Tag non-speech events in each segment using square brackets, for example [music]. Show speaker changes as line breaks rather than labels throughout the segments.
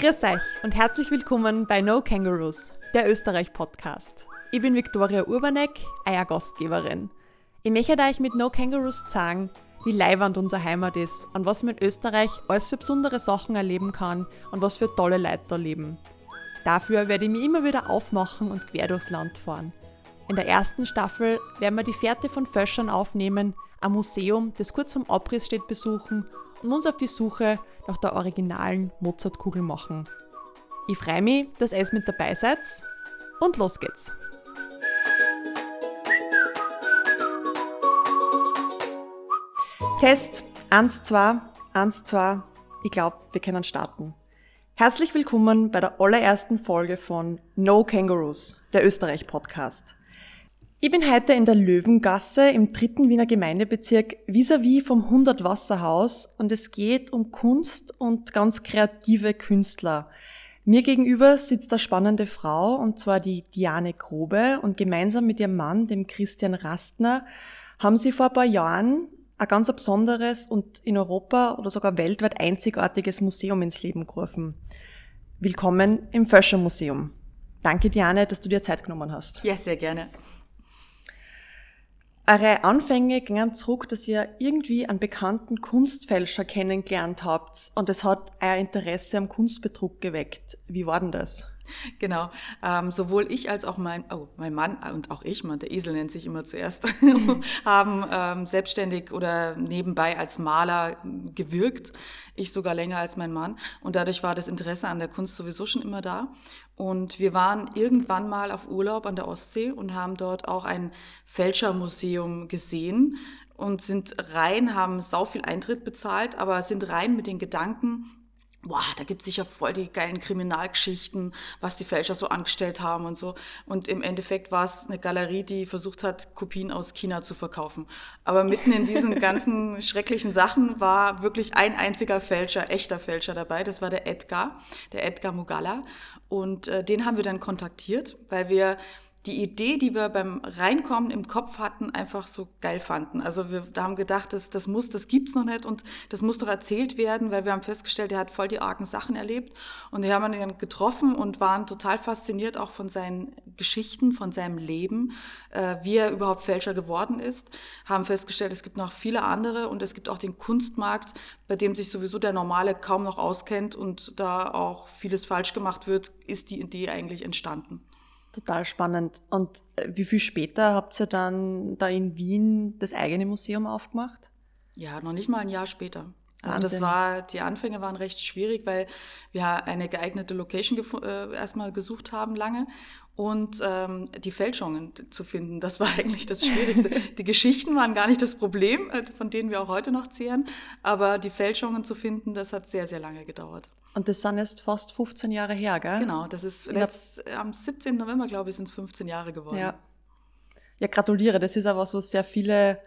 Grüß euch und herzlich willkommen bei No Kangaroos, der Österreich-Podcast. Ich bin Viktoria Urbanek, euer Gastgeberin. Ich möchte euch mit No Kangaroos zeigen, wie leiwand unsere Heimat ist und was man in Österreich alles für besondere Sachen erleben kann und was für tolle Leute da leben. Dafür werde ich mich immer wieder aufmachen und quer durchs Land fahren. In der ersten Staffel werden wir die Fährte von Föschern aufnehmen, ein Museum, das kurz vom Abriss steht, besuchen und uns auf die Suche nach der originalen Mozartkugel machen. Ich freue mich, dass ihr mit dabei seid und los geht's! Test 1, 2, 1, 2. Ich glaube, wir können starten. Herzlich willkommen bei der allerersten Folge von No Kangaroos, der Österreich-Podcast. Ich bin heute in der Löwengasse im dritten Wiener Gemeindebezirk vis-à-vis -vis vom 100 Wasserhaus und es geht um Kunst und ganz kreative Künstler. Mir gegenüber sitzt eine spannende Frau und zwar die Diane Grobe und gemeinsam mit ihrem Mann, dem Christian Rastner, haben sie vor ein paar Jahren ein ganz besonderes und in Europa oder sogar weltweit einzigartiges Museum ins Leben gerufen. Willkommen im Föscher Museum. Danke, Diane, dass du dir Zeit genommen hast.
Ja, sehr gerne.
Eure Anfänge gingen zurück, dass ihr irgendwie einen bekannten Kunstfälscher kennengelernt habt und es hat euer Interesse am Kunstbetrug geweckt. Wie war denn das? [laughs]
Genau. Ähm, sowohl ich als auch mein, oh, mein Mann und auch ich, man, der Esel nennt sich immer zuerst, [laughs] haben ähm, selbstständig oder nebenbei als Maler gewirkt. Ich sogar länger als mein Mann. Und dadurch war das Interesse an der Kunst sowieso schon immer da. Und wir waren irgendwann mal auf Urlaub an der Ostsee und haben dort auch ein Fälschermuseum gesehen und sind rein, haben sau viel Eintritt bezahlt, aber sind rein mit den Gedanken, boah, da gibt's sicher voll die geilen Kriminalgeschichten, was die Fälscher so angestellt haben und so. Und im Endeffekt war es eine Galerie, die versucht hat, Kopien aus China zu verkaufen. Aber mitten in diesen [laughs] ganzen schrecklichen Sachen war wirklich ein einziger Fälscher, echter Fälscher dabei. Das war der Edgar, der Edgar Mugala. Und äh, den haben wir dann kontaktiert, weil wir die Idee, die wir beim Reinkommen im Kopf hatten, einfach so geil fanden. Also wir haben gedacht, das, das muss, das gibt's noch nicht und das muss doch erzählt werden, weil wir haben festgestellt, er hat voll die argen Sachen erlebt und wir haben ihn dann getroffen und waren total fasziniert auch von seinen Geschichten, von seinem Leben, äh, wie er überhaupt Fälscher geworden ist, haben festgestellt, es gibt noch viele andere und es gibt auch den Kunstmarkt, bei dem sich sowieso der Normale kaum noch auskennt und da auch vieles falsch gemacht wird, ist die Idee eigentlich entstanden.
Total spannend. Und äh, wie viel später habt ihr dann da in Wien das eigene Museum aufgemacht?
Ja, noch nicht mal ein Jahr später. Also Wahnsinn. das war, die Anfänge waren recht schwierig, weil wir eine geeignete Location äh, erstmal gesucht haben lange und ähm, die Fälschungen zu finden, das war [laughs] eigentlich das Schwierigste. die Geschichten waren gar nicht das Problem, äh, von denen wir auch heute noch zehren, aber die Fälschungen zu finden, das hat sehr, sehr lange gedauert.
Und das sind jetzt fast 15 Jahre her, gell?
Genau, das ist letzt, am 17. November, glaube ich, sind es 15 Jahre geworden.
Ja. ja, gratuliere. Das ist was, was sehr viele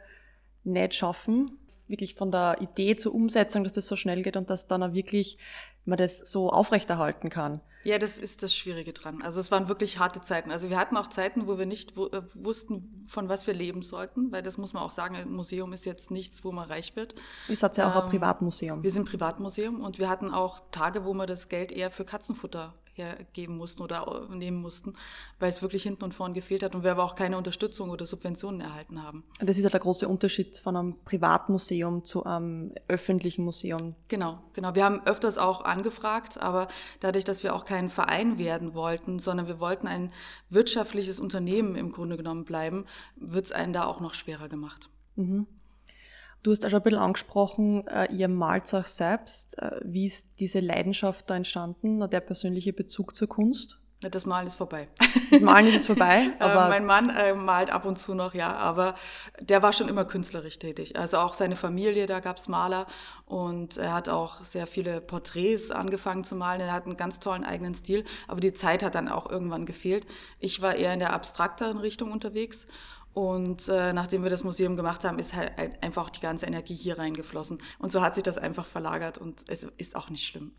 nicht schaffen. Wirklich von der Idee zur Umsetzung, dass das so schnell geht und dass dann auch wirklich man das so aufrechterhalten kann.
Ja, das ist das Schwierige dran. Also es waren wirklich harte Zeiten. Also wir hatten auch Zeiten, wo wir nicht äh, wussten, von was wir leben sollten, weil das muss man auch sagen, ein Museum ist jetzt nichts, wo man reich wird.
Ihr seid ja auch ähm, ein Privatmuseum.
Wir sind ein Privatmuseum und wir hatten auch Tage, wo wir das Geld eher für Katzenfutter hergeben mussten oder nehmen mussten, weil es wirklich hinten und vorn gefehlt hat und wir aber auch keine Unterstützung oder Subventionen erhalten haben.
Das ist ja der große Unterschied von einem Privatmuseum zu einem öffentlichen Museum.
Genau, genau. Wir haben öfters auch angefragt, aber dadurch, dass wir auch kein Verein werden wollten, sondern wir wollten ein wirtschaftliches Unternehmen im Grunde genommen bleiben, wird es einen da auch noch schwerer gemacht.
Mhm. Du hast auch schon ein bisschen angesprochen, äh, ihr malt auch selbst. Äh, wie ist diese Leidenschaft da entstanden, der persönliche Bezug zur Kunst?
Das Malen ist vorbei.
Das Malen ist vorbei. [laughs]
Äh, aber mein Mann äh, malt ab und zu noch, ja, aber der war schon immer künstlerisch tätig. Also auch seine Familie, da gab's Maler und er hat auch sehr viele Porträts angefangen zu malen. Er hat einen ganz tollen eigenen Stil, aber die Zeit hat dann auch irgendwann gefehlt. Ich war eher in der abstrakteren Richtung unterwegs und äh, nachdem wir das Museum gemacht haben, ist halt einfach die ganze Energie hier reingeflossen. Und so hat sich das einfach verlagert und es ist auch nicht schlimm.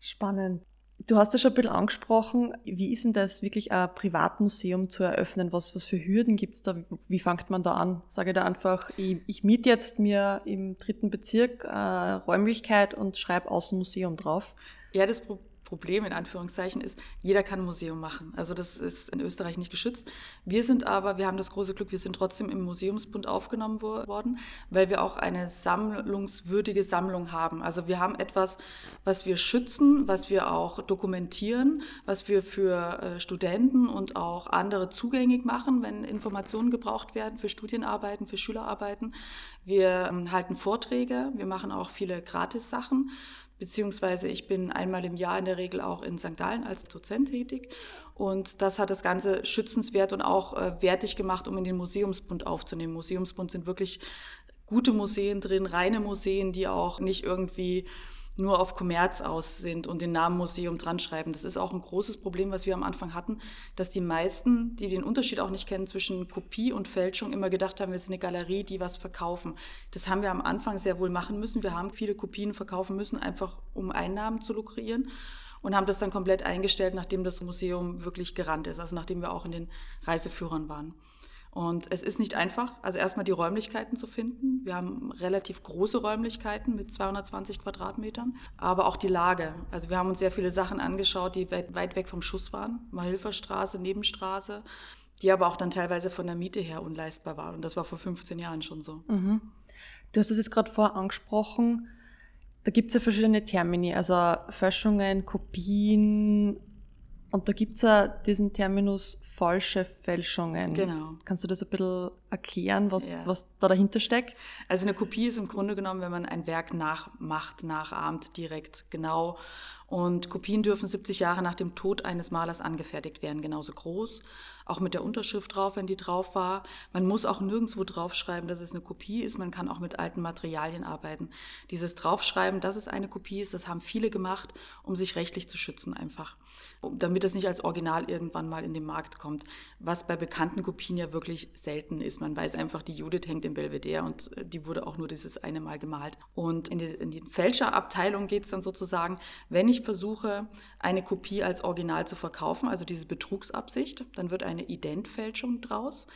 Spannend. Du hast ja schon ein bisschen angesprochen, wie ist denn das wirklich ein Privatmuseum zu eröffnen? Was, was für Hürden gibt's da? Wie fängt man da an? Sage ich da einfach, ich, ich miete jetzt mir im dritten Bezirk äh, Räumlichkeit und schreibe Außenmuseum drauf?
Ja, das Problem Problem in Anführungszeichen ist, jeder kann ein Museum machen. Also das ist in Österreich nicht geschützt. Wir sind aber, wir haben das große Glück, wir sind trotzdem im Museumsbund aufgenommen worden, weil wir auch eine sammlungswürdige Sammlung haben. Also wir haben etwas, was wir schützen, was wir auch dokumentieren, was wir für äh, Studenten und auch andere zugänglich machen, wenn Informationen gebraucht werden für Studienarbeiten, für Schülerarbeiten. Wir ähm, halten Vorträge, wir machen auch viele Gratis-Sachen beziehungsweise ich bin einmal im Jahr in der Regel auch in St. Gallen als Dozent tätig. Und das hat das Ganze schützenswert und auch äh, wertig gemacht, um in den Museumsbund aufzunehmen. Museumsbund sind wirklich gute Museen drin, reine Museen, die auch nicht irgendwie nur auf Kommerz aus sind und den Namen Museum dran schreiben. Das ist auch ein großes Problem, was wir am Anfang hatten, dass die meisten, die den Unterschied auch nicht kennen zwischen Kopie und Fälschung, immer gedacht haben, wir sind eine Galerie, die was verkaufen. Das haben wir am Anfang sehr wohl machen müssen. Wir haben viele Kopien verkaufen müssen, einfach um Einnahmen zu lukrieren und haben das dann komplett eingestellt, nachdem das Museum wirklich gerannt ist, also nachdem wir auch in den Reiseführern waren. Und es ist nicht einfach, also erstmal die Räumlichkeiten zu finden. Wir haben relativ große Räumlichkeiten mit 220 Quadratmetern, aber auch die Lage. Also wir haben uns sehr viele Sachen angeschaut, die weit, weg vom Schuss waren. Mahilferstraße, Nebenstraße, die aber auch dann teilweise von der Miete her unleistbar waren. Und das war vor 15 Jahren schon so. Mhm.
Du hast es jetzt gerade vorher angesprochen. Da gibt es ja verschiedene Termini, also Fälschungen, Kopien. Und da gibt es ja diesen Terminus falsche Fälschungen.
Genau.
Kannst du das ein bisschen erklären, was, ja. was da dahinter steckt?
Also eine Kopie ist im Grunde genommen, wenn man ein Werk nachmacht, nachahmt, direkt genau. Und Kopien dürfen 70 Jahre nach dem Tod eines Malers angefertigt werden, genauso groß auch mit der Unterschrift drauf, wenn die drauf war. Man muss auch nirgendwo draufschreiben, dass es eine Kopie ist. Man kann auch mit alten Materialien arbeiten. Dieses Draufschreiben, dass es eine Kopie ist, das haben viele gemacht, um sich rechtlich zu schützen einfach. Damit es nicht als Original irgendwann mal in den Markt kommt. Was bei bekannten Kopien ja wirklich selten ist. Man weiß einfach, die Judith hängt im Belvedere und äh, die wurde auch nur dieses eine Mal gemalt. Und in die, in die Fälscherabteilung geht es dann sozusagen, wenn ich versuche, eine Kopie als Original zu verkaufen, also diese Betrugsabsicht, dann wird eine Identfälschung draus.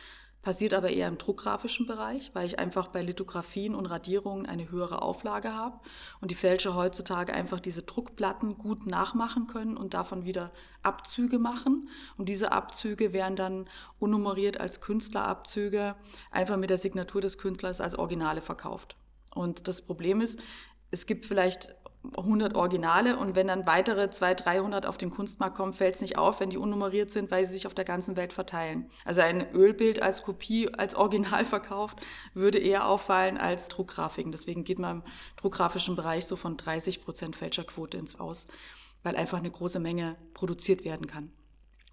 Passiert aber eher im druckgrafischen Bereich, weil ich einfach bei Lithografien und Radierungen eine höhere Auflage habe und die Fälscher heutzutage einfach diese Druckplatten gut nachmachen können und davon wieder Abzüge machen. Und diese Abzüge werden dann unnummeriert als Künstlerabzüge einfach mit der Signatur des Künstlers als Originale verkauft. Und das Problem ist, es gibt vielleicht 100 Originale und wenn dann weitere 200, 300 auf den Kunstmarkt kommen, fällt es nicht auf, wenn die unnummeriert sind, weil sie sich auf der ganzen Welt verteilen. Also ein Ölbild als Kopie, als Original verkauft, würde eher auffallen als Druckgrafiken. Deswegen geht man im druckgrafischen Bereich so von 30 Prozent Fälscherquote ins Aus, weil einfach eine große Menge produziert werden kann.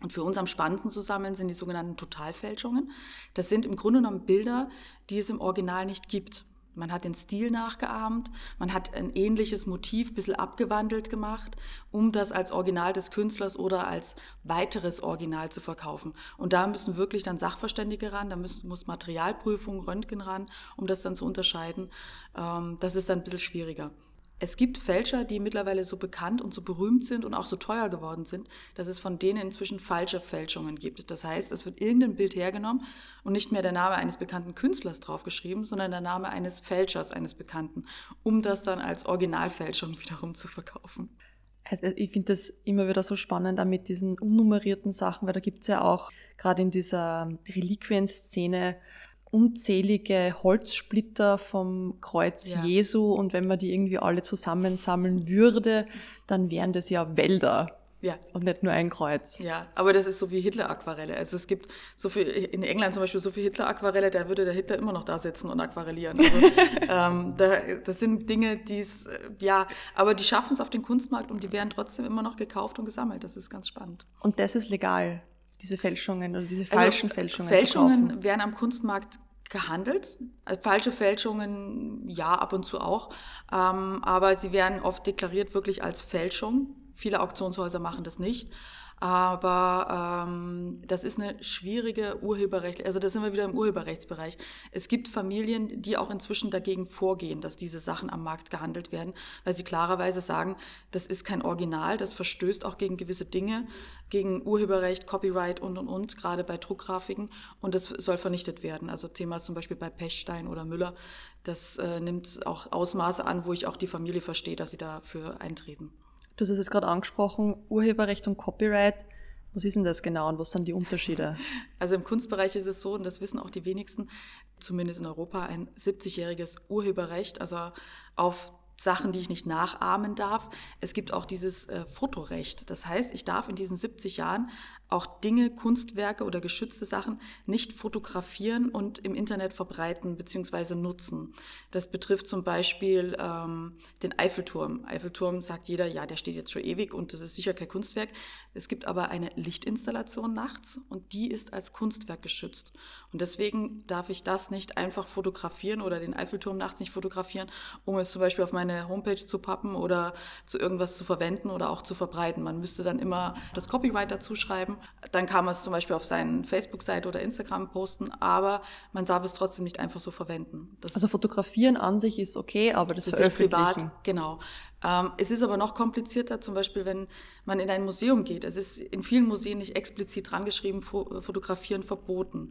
Und für uns am spannendsten zu sammeln sind die sogenannten Totalfälschungen. Das sind im Grunde genommen Bilder, die es im Original nicht gibt. Man hat den Stil nachgeahmt, man hat ein ähnliches Motiv ein bisschen abgewandelt gemacht, um das als Original des Künstlers oder als weiteres Original zu verkaufen. Und da müssen wirklich dann Sachverständige ran, da müssen, muss Materialprüfung, Röntgen ran, um das dann zu unterscheiden. Ähm, das ist dann ein bisschen schwieriger. Es gibt Fälscher, die mittlerweile so bekannt und so berühmt sind und auch so teuer geworden sind, dass es von denen inzwischen falsche Fälschungen gibt. Das heißt, es wird irgendein Bild hergenommen und nicht mehr der Name eines bekannten Künstlers draufgeschrieben, sondern der Name eines Fälschers, eines Bekannten, um das dann als Originalfälschung [laughs] wiederum zu verkaufen.
Also ich finde das immer wieder so spannend da mit diesen unnummerierten Sachen, weil da gibt es ja auch gerade in dieser Reliquien-Szene unzählige Holzsplitter vom Kreuz ja. Jesu und wenn man die irgendwie alle zusammensammeln würde, dann wären das ja Wälder. Ja. Und nicht nur ein Kreuz.
Ja, aber das ist so wie Hitler-Aquarelle. Also es gibt so viel, in England zum Beispiel so viel Hitler-Aquarelle, da würde der Hitler immer noch da sitzen und aquarellieren. Also, [laughs] ähm, da, das sind Dinge, die es, äh, ja, aber die schaffen es auf den Kunstmarkt und die werden trotzdem immer noch gekauft und gesammelt. Das ist ganz spannend.
Und das ist legal, diese Fälschungen oder diese also falschen also, Fälschungen.
Fälschungen werden am Kunstmarkt gehandelt. Also falsche Fälschungen, ja, ab und zu auch. Ähm, aber sie werden oft deklariert wirklich als Fälschung. Viele Auktionshäuser machen das nicht. Aber ähm, das ist eine schwierige Urheberrecht, also da sind wir wieder im Urheberrechtsbereich. Es gibt Familien, die auch inzwischen dagegen vorgehen, dass diese Sachen am Markt gehandelt werden, weil sie klarerweise sagen, das ist kein Original, das verstößt auch gegen gewisse Dinge, gegen Urheberrecht, Copyright und und und, gerade bei Druckgrafiken und das soll vernichtet werden. Also Thema zum Beispiel bei Pechstein oder Müller, das äh, nimmt auch Ausmaße an, wo ich auch die Familie verstehe, dass sie dafür eintreten.
Du hast es gerade angesprochen, Urheberrecht und Copyright. Was ist denn das genau und was sind die Unterschiede? [laughs]
Also im Kunstbereich ist es so, und das wissen auch die wenigsten, zumindest in Europa, ein 70-jähriges Urheberrecht, also auf Sachen, die ich nicht nachahmen darf. Es gibt auch dieses äh, Fotorecht. Das heißt, ich darf in diesen 70 Jahren auch Dinge, Kunstwerke oder geschützte Sachen nicht fotografieren und im Internet verbreiten bzw. nutzen. Das betrifft zum Beispiel ähm, den Eiffelturm. Eiffelturm sagt jeder, ja, der steht jetzt schon ewig und das ist sicher kein Kunstwerk. Es gibt aber eine Lichtinstallation nachts und die ist als Kunstwerk geschützt. Und deswegen darf ich das nicht einfach fotografieren oder den Eiffelturm nachts nicht fotografieren, um es zum Beispiel auf meine Homepage zu pappen oder zu irgendwas zu verwenden oder auch zu verbreiten. Man müsste dann immer das Copyright dazu schreiben dann kann man es zum Beispiel auf seinen Facebook-Seite oder Instagram posten, aber man darf es trotzdem nicht einfach so verwenden.
Das also fotografieren an sich ist okay, aber das, das ist privat.
Genau. Ähm, es ist aber noch komplizierter, zum Beispiel, wenn man in ein Museum geht. Es ist in vielen Museen nicht explizit dran geschrieben, fotografieren verboten.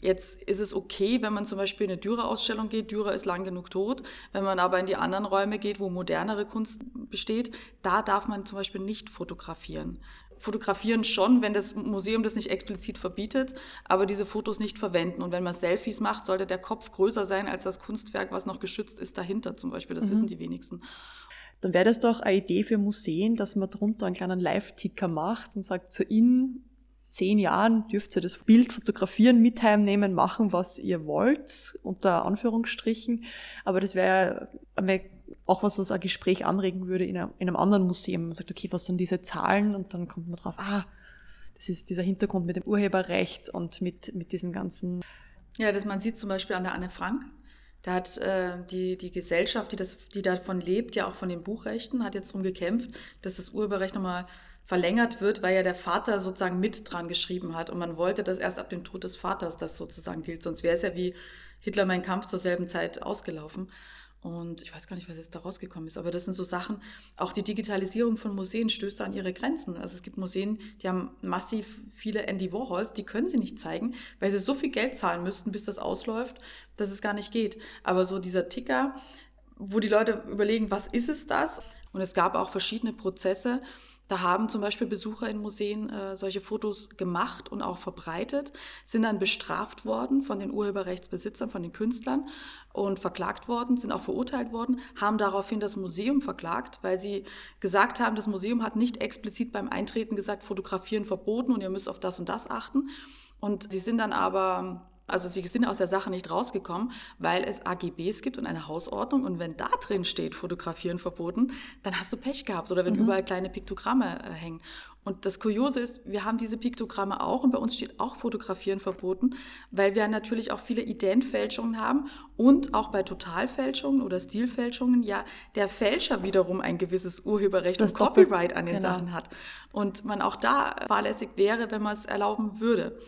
Jetzt ist es okay, wenn man zum Beispiel in eine Dürer-Ausstellung geht. Dürer ist lang genug tot. Wenn man aber in die anderen Räume geht, wo modernere Kunst besteht, da darf man zum Beispiel nicht fotografieren fotografieren schon, wenn das Museum das nicht explizit verbietet, aber diese Fotos nicht verwenden. Und wenn man Selfies macht, sollte der Kopf größer sein als das Kunstwerk, was noch geschützt ist, dahinter zum Beispiel. Das mhm. wissen die wenigsten.
Dann wäre das doch eine Idee für Museen, dass man drunter einen kleinen Live-Ticker macht und sagt, so in zehn Jahren dürft ihr das Bild fotografieren, mit heimnehmen, machen, was ihr wollt, unter Anführungsstrichen. Aber das wäre auch was, was ein Gespräch anregen würde in einem, in einem anderen Museum. Man sagt, okay, was sind diese Zahlen? Und dann kommt man drauf, ah, das ist dieser Hintergrund mit dem Urheberrecht und mit, mit diesen ganzen.
Ja, das man sieht zum Beispiel an der Anne Frank. Da hat äh, die, die Gesellschaft, die, das, die davon lebt, ja auch von den Buchrechten, hat jetzt darum gekämpft, dass das Urheberrecht nochmal verlängert wird, weil ja der Vater sozusagen mit dran geschrieben hat und man wollte, dass erst ab dem Tod des Vaters das sozusagen gilt, sonst wäre es ja wie Hitler mein Kampf zur selben Zeit ausgelaufen. Und ich weiß gar nicht, was jetzt da rausgekommen ist, aber das sind so Sachen, auch die Digitalisierung von Museen stößt da an ihre Grenzen. Also es gibt Museen, die haben massiv viele Andy Warhols, die können sie nicht zeigen, weil sie so viel Geld zahlen müssten, bis das ausläuft, dass es gar nicht geht. Aber so dieser Ticker, wo die Leute überlegen, was ist es das? Und es gab auch verschiedene Prozesse, da haben zum Beispiel Besucher in Museen äh, solche Fotos gemacht und auch verbreitet, sind dann bestraft worden von den Urheberrechtsbesitzern, von den Künstlern und verklagt worden, sind auch verurteilt worden, haben daraufhin das Museum verklagt, weil sie gesagt haben, das Museum hat nicht explizit beim Eintreten gesagt, fotografieren verboten und ihr müsst auf das und das achten. Und sie sind dann aber also sie sind aus der Sache nicht rausgekommen, weil es AGBs gibt und eine Hausordnung. Und wenn da drin steht, fotografieren verboten, dann hast du Pech gehabt. Oder wenn mhm. überall kleine Piktogramme äh, hängen. Und das Kuriose ist, wir haben diese Piktogramme auch und bei uns steht auch Fotografieren verboten, weil wir natürlich auch viele Ideenfälschungen haben und auch bei Totalfälschungen oder Stilfälschungen ja der Fälscher wiederum ein gewisses Urheberrecht das und Copyright an den genau. Sachen hat. Und man auch da fahrlässig wäre, wenn man es erlauben würde.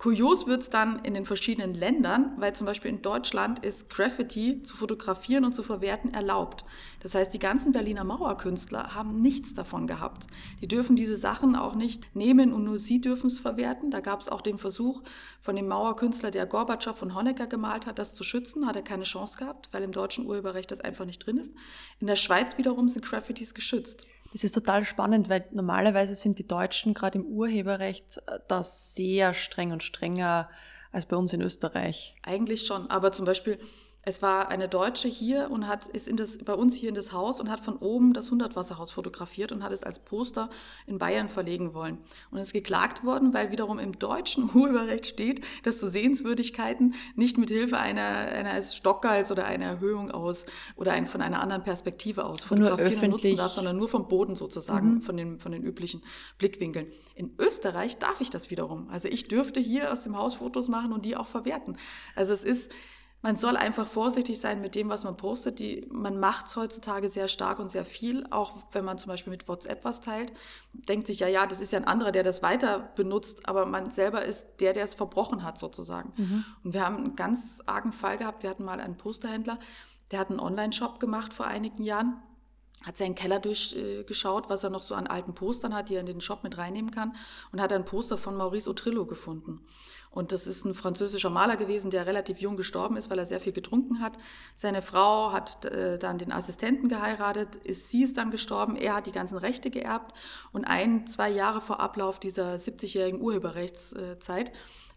Kurios wird es dann in den verschiedenen Ländern, weil zum Beispiel in Deutschland ist Graffiti zu fotografieren und zu verwerten erlaubt. Das heißt, die ganzen Berliner Mauerkünstler haben nichts davon gehabt. Die dürfen diese Sachen auch nicht nehmen und nur sie dürfen es verwerten. Da gab es auch den Versuch von dem Mauerkünstler, der Gorbatschow von Honecker gemalt hat, das zu schützen, hat er keine Chance gehabt, weil im deutschen Urheberrecht das einfach nicht drin ist. In der Schweiz wiederum sind Graffitis geschützt.
Das ist total spannend, weil normalerweise sind die Deutschen gerade im Urheberrecht äh, da sehr streng und strenger als bei uns in Österreich.
Eigentlich schon, aber zum Beispiel es war eine Deutsche hier und hat, ist in das, bei uns hier in das Haus und hat von oben das Hundertwasserhaus fotografiert und hat es als Poster in Bayern verlegen wollen. Und ist geklagt worden, weil wiederum im deutschen [laughs] Urheberrecht steht, dass du Sehenswürdigkeiten nicht mit Hilfe einer, eines Stockals oder einer Erhöhung aus oder ein, von einer anderen Perspektive aus
fotografieren und nutzen
darfst, sondern nur vom Boden sozusagen, mhm. von, den, von den üblichen Blickwinkeln. In Österreich darf ich das wiederum. Also ich dürfte hier aus dem Haus Fotos machen und die auch verwerten. Also es ist, man soll einfach vorsichtig sein mit dem, was man postet. Die, man macht es heutzutage sehr stark und sehr viel, auch wenn man zum Beispiel mit WhatsApp was teilt. Denkt sich ja, ja, das ist ja ein anderer, der das weiter benutzt, aber man selber ist der, der es verbrochen hat sozusagen. Mhm. Und wir haben einen ganz argen Fall gehabt. Wir hatten mal einen Posterhändler, der hat einen Online-Shop gemacht vor einigen Jahren hat seinen Keller durchgeschaut, was er noch so an alten Postern hat, die er in den Shop mit reinnehmen kann und hat ein Poster von Maurice Otrillo gefunden. Und das ist ein französischer Maler gewesen, der relativ jung gestorben ist, weil er sehr viel getrunken hat. Seine Frau hat äh, dann den Assistenten geheiratet, ist, sie ist dann gestorben, er hat die ganzen Rechte geerbt. Und ein, zwei Jahre vor Ablauf dieser 70-jährigen Urheberrechtszeit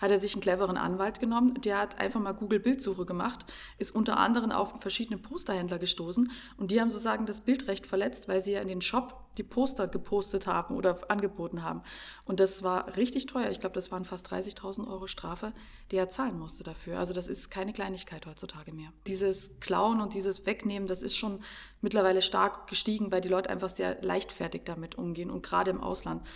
hat er sich einen cleveren Anwalt genommen, der hat einfach mal Google-Bildsuche gemacht, ist unter anderem auf verschiedene Posterhändler gestoßen und die haben sozusagen das Bildrecht verletzt, weil sie ja in den Shop die Poster gepostet haben oder angeboten haben. Und das war richtig teuer. Ich glaube, das waren fast 30.000 Euro Strafe, die er zahlen musste dafür. Also das ist keine Kleinigkeit heutzutage mehr. Dieses Klauen und dieses Wegnehmen, das ist schon mittlerweile stark gestiegen, weil die Leute einfach sehr leichtfertig damit umgehen und gerade im Ausland.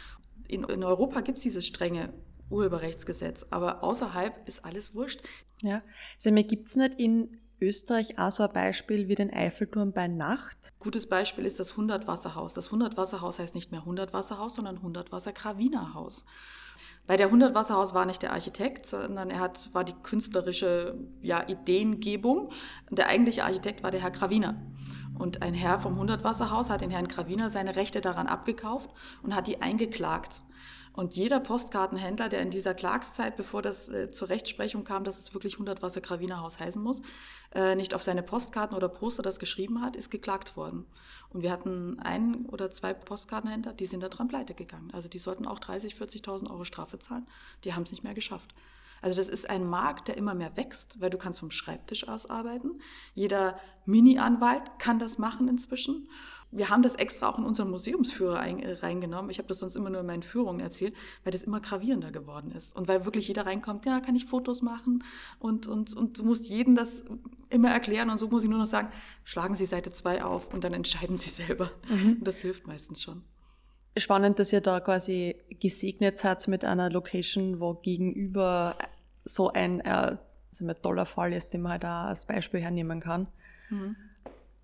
In, in Europa gibt es dieses strenge Urheberrechtsgesetz. Aber außerhalb ist alles wurscht.
Ja, also mir gibt es nicht in Österreich auch so ein Beispiel wie den Eiffelturm bei Nacht?
Gutes Beispiel ist das 100-Wasserhaus. Das 100-Wasserhaus heißt nicht mehr 100-Wasserhaus, sondern 100-Wasser-Kravinerhaus. Bei der 100-Wasserhaus war nicht der Architekt, sondern er hat, war die künstlerische ja, Ideengebung. Der eigentliche Architekt war der Herr Kraviner. Und ein Herr vom 100-Wasserhaus hat den Herrn Kraviner seine Rechte daran abgekauft und hat die eingeklagt. Und jeder Postkartenhändler, der in dieser Klagszeit, bevor das äh, zur Rechtsprechung kam, dass es wirklich 100 Wasser Gravinerhaus heißen muss, äh, nicht auf seine Postkarten oder Poster das geschrieben hat, ist geklagt worden. Und wir hatten ein oder zwei Postkartenhändler, die sind da dran pleite gegangen. Also die sollten auch 30, 40.000 Euro Strafe zahlen. Die haben es nicht mehr geschafft. Also das ist ein Markt, der immer mehr wächst, weil du kannst vom Schreibtisch aus arbeiten. Jeder Mini-Anwalt kann das machen inzwischen. Wir haben das extra auch in unseren Museumsführer ein, äh, reingenommen. Ich habe das sonst immer nur in meinen Führungen erzählt, weil das immer gravierender geworden ist. Und weil wirklich jeder reinkommt, ja, kann ich Fotos machen? Und, und, und du musst jedem das immer erklären. Und so muss ich nur noch sagen, schlagen Sie Seite 2 auf und dann entscheiden Sie selber. Mhm. Und das hilft meistens schon.
Spannend, dass ihr da quasi gesegnet seid mit einer Location, wo gegenüber so ein äh, also ein toller Fall ist, den man halt auch als Beispiel hernehmen kann. Mhm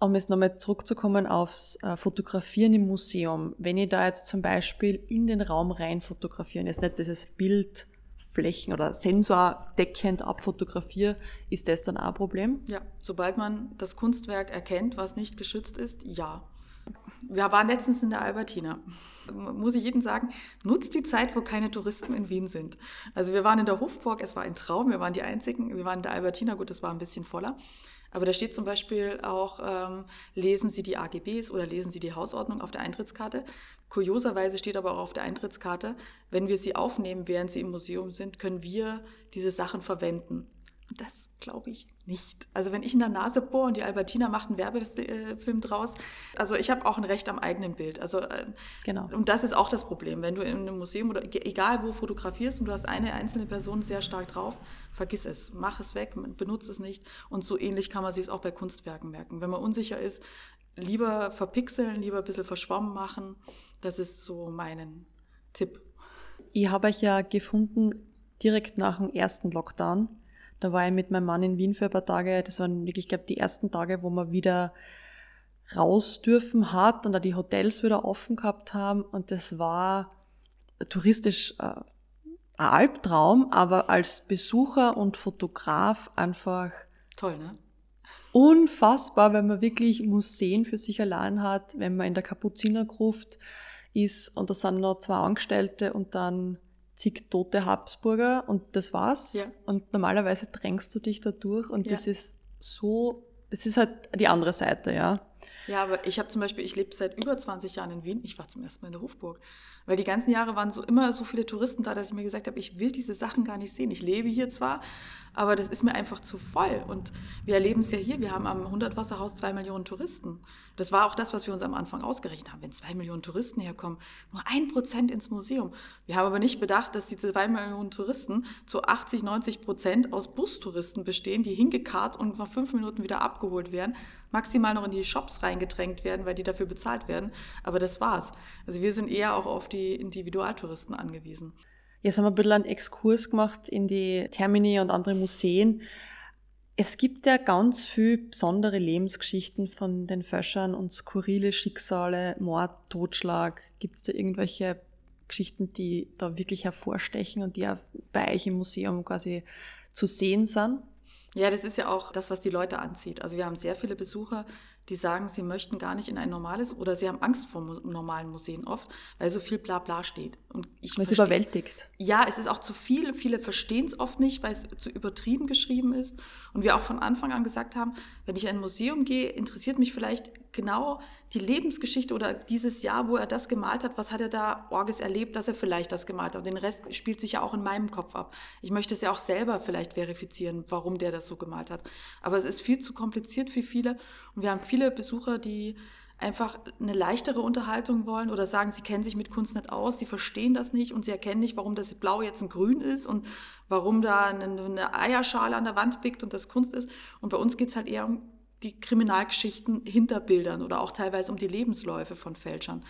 um jetzt nochmal zurückzukommen aufs äh, Fotografieren im Museum, wenn ich da jetzt zum Beispiel in den Raum rein fotografiere, jetzt nicht dieses Bild Flächen oder sensordeckend abfotografiere, ist das dann auch ein Problem?
Ja, sobald man das Kunstwerk erkennt, was nicht geschützt ist, ja. Wir waren letztens in der Albertina. Muss ich jedem sagen, nutzt die Zeit, wo keine Touristen in Wien sind. Also wir waren in der Hofburg, es war ein Traum, wir waren die Einzigen, wir waren in der Albertina, gut, es war ein bisschen voller. Aber da steht zum Beispiel auch, ähm, lesen Sie die AGBs oder lesen Sie die Hausordnung auf der Eintrittskarte. Kurioserweise steht aber auch auf der Eintrittskarte, wenn wir sie aufnehmen, während sie im Museum sind, können wir diese Sachen verwenden. Und das glaube ich nicht. Also wenn ich in der Nase bohre und die Albertina macht einen Werbefilm draus, also ich habe auch ein Recht am eigenen Bild. Also äh, genau. Und das ist auch das Problem, wenn du in einem Museum oder egal wo fotografierst und du hast eine einzelne Person sehr stark drauf, vergiss es, mach es weg, benutze es nicht. Und so ähnlich kann man sich es auch bei Kunstwerken merken. Wenn man unsicher ist, lieber verpixeln, lieber ein bisschen verschwommen machen. Das ist so mein Tipp.
Ich habe euch ja gefunden direkt nach dem ersten Lockdown da war ich mit meinem Mann in Wien für ein paar Tage. Das waren wirklich, glaube die ersten Tage, wo man wieder raus dürfen hat und da die Hotels wieder offen gehabt haben. Und das war touristisch äh, Albtraum, aber als Besucher und Fotograf einfach
toll, ne?
Unfassbar, wenn man wirklich Museen für sich allein hat, wenn man in der Kapuzinergruft ist und da sind noch zwei Angestellte und dann zig tote Habsburger und das war's. Ja. Und normalerweise drängst du dich da durch und ja. das ist so, das ist halt die andere Seite, ja.
Ja, aber ich habe zum Beispiel, ich lebe seit über 20 Jahren in Wien. Ich war zum ersten Mal in der Hofburg. Weil die ganzen Jahre waren so immer so viele Touristen da, dass ich mir gesagt habe, ich will diese Sachen gar nicht sehen. Ich lebe hier zwar, aber das ist mir einfach zu voll. Und wir erleben es ja hier. Wir haben am 100-Wasserhaus zwei Millionen Touristen. Das war auch das, was wir uns am Anfang ausgerechnet haben. Wenn zwei Millionen Touristen herkommen, nur ein Prozent ins Museum. Wir haben aber nicht bedacht, dass diese zwei Millionen Touristen zu 80, 90 Prozent aus Bustouristen bestehen, die hingekarrt und nach fünf Minuten wieder abgeholt werden, maximal noch in die Shops reingedrängt werden, weil die dafür bezahlt werden. Aber das war's. Also wir sind eher auch auf die Individualtouristen angewiesen.
Jetzt haben wir ein bisschen einen Exkurs gemacht in die Termini und andere Museen. Es gibt ja ganz viel besondere Lebensgeschichten von den Föschern und skurrile Schicksale, Mord, Totschlag. Gibt es da irgendwelche Geschichten, die da wirklich hervorstechen und die ja bei euch im Museum quasi zu sehen sind?
Ja, das ist ja auch das, was die Leute anzieht. Also wir haben sehr viele Besucher, die sagen, sie möchten gar nicht in ein normales oder sie haben Angst vor normalen Museen oft, weil so viel Blabla steht.
Und ich es überwältigt.
Ja, es ist auch zu viel. Viele verstehen es oft nicht, weil es zu übertrieben geschrieben ist. Und wir auch von Anfang an gesagt haben, wenn ich in ein Museum gehe, interessiert mich vielleicht genau die Lebensgeschichte oder dieses Jahr, wo er das gemalt hat, was hat er da Orges erlebt, dass er vielleicht das gemalt hat. Den Rest spielt sich ja auch in meinem Kopf ab. Ich möchte es ja auch selber vielleicht verifizieren, warum der das so gemalt hat. Aber es ist viel zu kompliziert für viele. Und wir haben viele Besucher, die einfach eine leichtere Unterhaltung wollen oder sagen, sie kennen sich mit Kunst nicht aus, sie verstehen das nicht und sie erkennen nicht, warum das Blau jetzt ein Grün ist und warum da eine, Eierschale an der Wand pickt und das Kunst ist. Und bei uns geht es halt eher um die Kriminalgeschichten hinter Bildern oder auch teilweise um die Lebensläufe von Fälschern.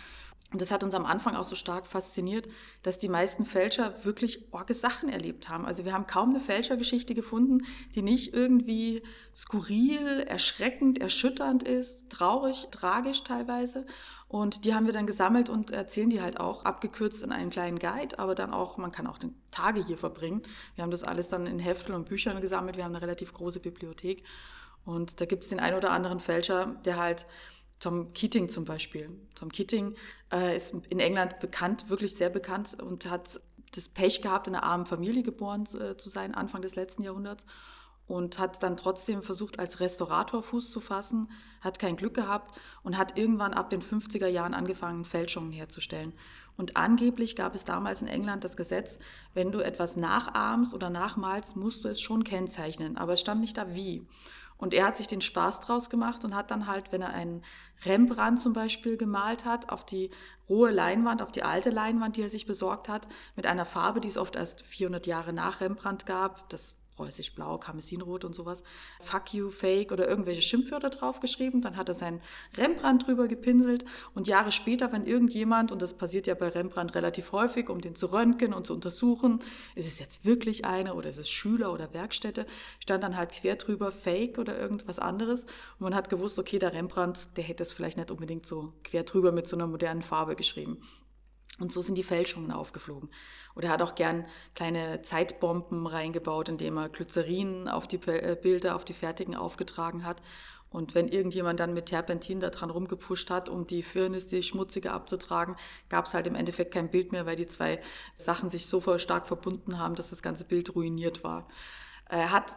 Und das hat uns am Anfang auch so stark fasziniert, dass die meisten Fälscher wirklich orge Sachen erlebt haben. Also wir haben kaum eine Fälschergeschichte gefunden, die nicht irgendwie skurril, erschreckend, erschütternd ist, traurig, tragisch teilweise. Und die haben wir dann gesammelt und erzählen die halt auch abgekürzt in einen kleinen Guide, aber dann auch, man kann auch den Tage hier verbringen. Wir haben das alles dann in Hefteln und Büchern gesammelt. Wir haben eine relativ große Bibliothek. Und da gibt es den einen oder anderen Fälscher, der halt Tom Keating zum Beispiel. Tom Keating äh, ist in England bekannt, wirklich sehr bekannt und hat das Pech gehabt, in einer armen Familie geboren äh, zu sein, Anfang des letzten Jahrhunderts. Und hat dann trotzdem versucht, als Restaurator Fuß zu fassen, hat kein Glück gehabt und hat irgendwann ab den 50er Jahren angefangen, Fälschungen herzustellen. Und angeblich gab es damals in England das Gesetz, wenn du etwas nachahmst oder nachmalst, musst du es schon kennzeichnen. Aber es stand nicht da wie. Und er hat sich den Spaß draus gemacht und hat dann halt, wenn er einen Rembrandt zum Beispiel gemalt hat, auf die rohe Leinwand, auf die alte Leinwand, die er sich besorgt hat, mit einer Farbe, die es oft erst 400 Jahre nach Rembrandt gab, das preußisch-blau, Karmesinrot und sowas, fuck you, fake oder irgendwelche Schimpfwörter draufgeschrieben. Dann hat er seinen Rembrandt drüber gepinselt und Jahre später, wenn irgendjemand, und das passiert ja bei Rembrandt relativ häufig, um den zu röntgen und zu untersuchen, ist es jetzt wirklich einer oder ist es Schüler oder Werkstätte, stand dann halt quer drüber fake oder irgendwas anderes. Und man hat gewusst, okay, der Rembrandt, der hätte es vielleicht nicht unbedingt so quer drüber mit so einer modernen Farbe geschrieben. Und so sind die Fälschungen aufgeflogen. Oder er hat auch gern kleine Zeitbomben reingebaut, indem er Glycerin auf die äh, Bilder, auf die fertigen aufgetragen hat. Und wenn irgendjemand dann mit Terpentin da dran rumgepfuscht hat, um die Firnis, die schmutzige abzutragen, gab es halt im Endeffekt kein Bild mehr, weil die zwei Sachen sich so stark verbunden haben, dass das ganze Bild ruiniert war. Er hat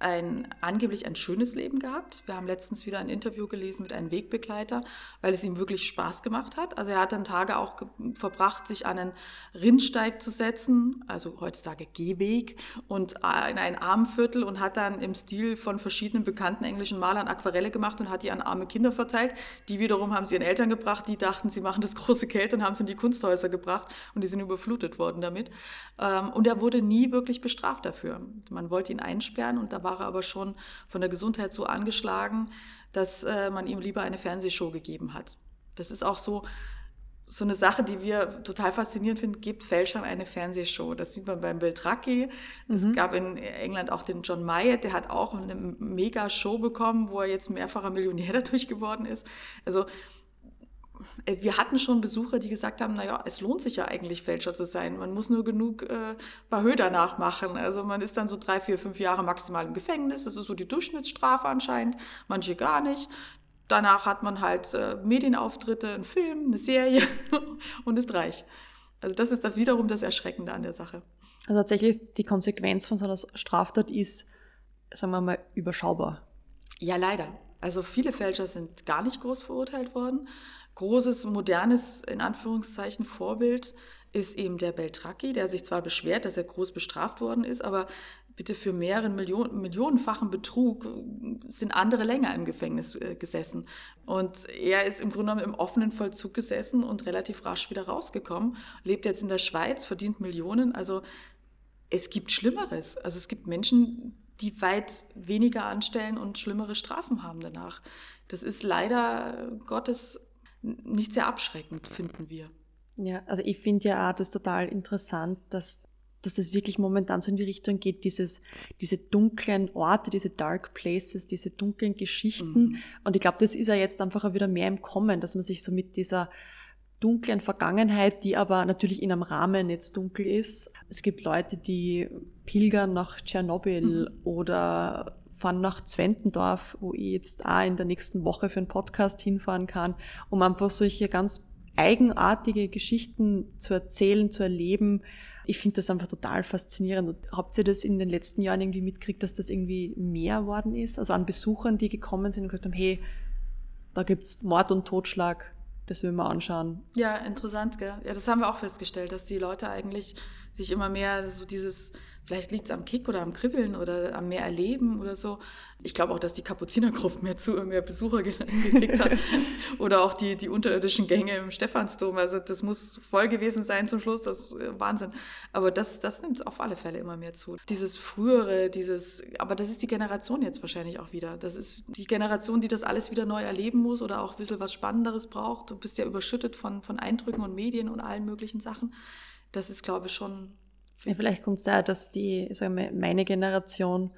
ein angeblich ein schönes Leben gehabt. Wir haben letztens wieder ein Interview gelesen mit einem Wegbegleiter, weil es ihm wirklich Spaß gemacht hat. Also er hat dann Tage auch verbracht, sich an einen Rindsteig zu setzen, also heutzutage Gehweg, und in ein Armviertel und hat dann im Stil von verschiedenen bekannten englischen Malern Aquarelle gemacht und hat die an arme Kinder verteilt. Die wiederum haben sie ihren Eltern gebracht, die dachten, sie machen das große Geld und haben es in die Kunsthäuser gebracht und die sind überflutet worden damit. Ähm, und er wurde nie wirklich bestraft dafür. Man wollte ihn einsperren und da war war er aber schon von der Gesundheit so angeschlagen, dass äh, man ihm lieber eine Fernsehshow gegeben hat. Das ist auch so, so eine Sache, die wir total faszinierend finden, gibt Fälschern eine Fernsehshow. Das sieht man beim Beltracchi. Mhm. Es gab in England auch den John Myatt, der hat auch eine mega Show bekommen, wo er jetzt mehrfacher Millionär [laughs] dadurch geworden ist. Also wir hatten schon Besucher, die gesagt haben, naja, es lohnt sich ja eigentlich Fälscher zu sein. Man muss nur genug äh, Bahö danach machen. Also man ist dann so drei, vier, fünf Jahre maximal im Gefängnis. Das ist so die Durchschnittsstrafe anscheinend. Manche gar nicht. Danach hat man halt äh, Medienauftritte, einen Film, eine Serie [laughs] und ist reich. Also das ist dann wiederum das Erschreckende an der Sache.
Also tatsächlich die Konsequenz von so einer Straftat ist, sagen wir mal, überschaubar.
Ja, leider. Also viele Fälscher sind gar nicht groß verurteilt worden großes, modernes, in Anführungszeichen, Vorbild ist eben der Beltracchi, der sich zwar beschwert, dass er groß bestraft worden ist, aber bitte für mehreren Millionen, millionenfachen Betrug sind andere länger im Gefängnis äh, gesessen. Und er ist im Grunde genommen im offenen Vollzug gesessen und relativ rasch wieder rausgekommen, lebt jetzt in der Schweiz, verdient Millionen. Also es gibt Schlimmeres. Also es gibt Menschen, die weit weniger anstellen und schlimmere Strafen haben danach. Das ist leider Gottes nicht sehr abschreckend, finden wir.
Ja, also ich finde ja auch das total interessant, dass, dass das wirklich momentan so in die Richtung geht, dieses, diese dunklen Orte, diese Dark Places, diese dunklen Geschichten. Mhm. Und ich glaube, das ist ja jetzt einfach wieder mehr im Kommen, dass man sich so mit dieser dunklen Vergangenheit, die aber natürlich in einem Rahmen jetzt dunkel ist. Es gibt Leute, die pilgern nach Tschernobyl mhm. oder fahren nach Zwentendorf, wo ich jetzt auch in der nächsten Woche für einen Podcast hinfahren kann, um einfach solche ganz eigenartige Geschichten zu erzählen, zu erleben. Ich finde das einfach total faszinierend. Habt ihr das in den letzten Jahren irgendwie mitgekriegt, dass das irgendwie mehr worden ist? Also an Besuchern, die gekommen sind und gesagt haben, hey, da gibt's Mord und Totschlag, das will man anschauen.
Ja, interessant, gell? Ja, das haben wir auch festgestellt, dass die Leute eigentlich sich immer mehr so dieses Vielleicht liegt es am Kick oder am Kribbeln oder am mehr Erleben oder so. Ich glaube auch, dass die Kapuzinergruft mehr, zu, mehr Besucher [laughs] gekriegt hat. [laughs] oder auch die, die unterirdischen Gänge im Stephansdom. Also das muss voll gewesen sein zum Schluss. Das ist äh, Wahnsinn. Aber das, das nimmt auf alle Fälle immer mehr zu. Dieses frühere, dieses, aber das ist die Generation jetzt wahrscheinlich auch wieder. Das ist die Generation, die das alles wieder neu erleben muss oder auch ein bisschen was Spannenderes braucht. Du bist ja überschüttet von, von Eindrücken und Medien und allen möglichen Sachen. Das ist, glaube ich, schon
ja, vielleicht kommt es daher, dass die, sagen wir, meine Generation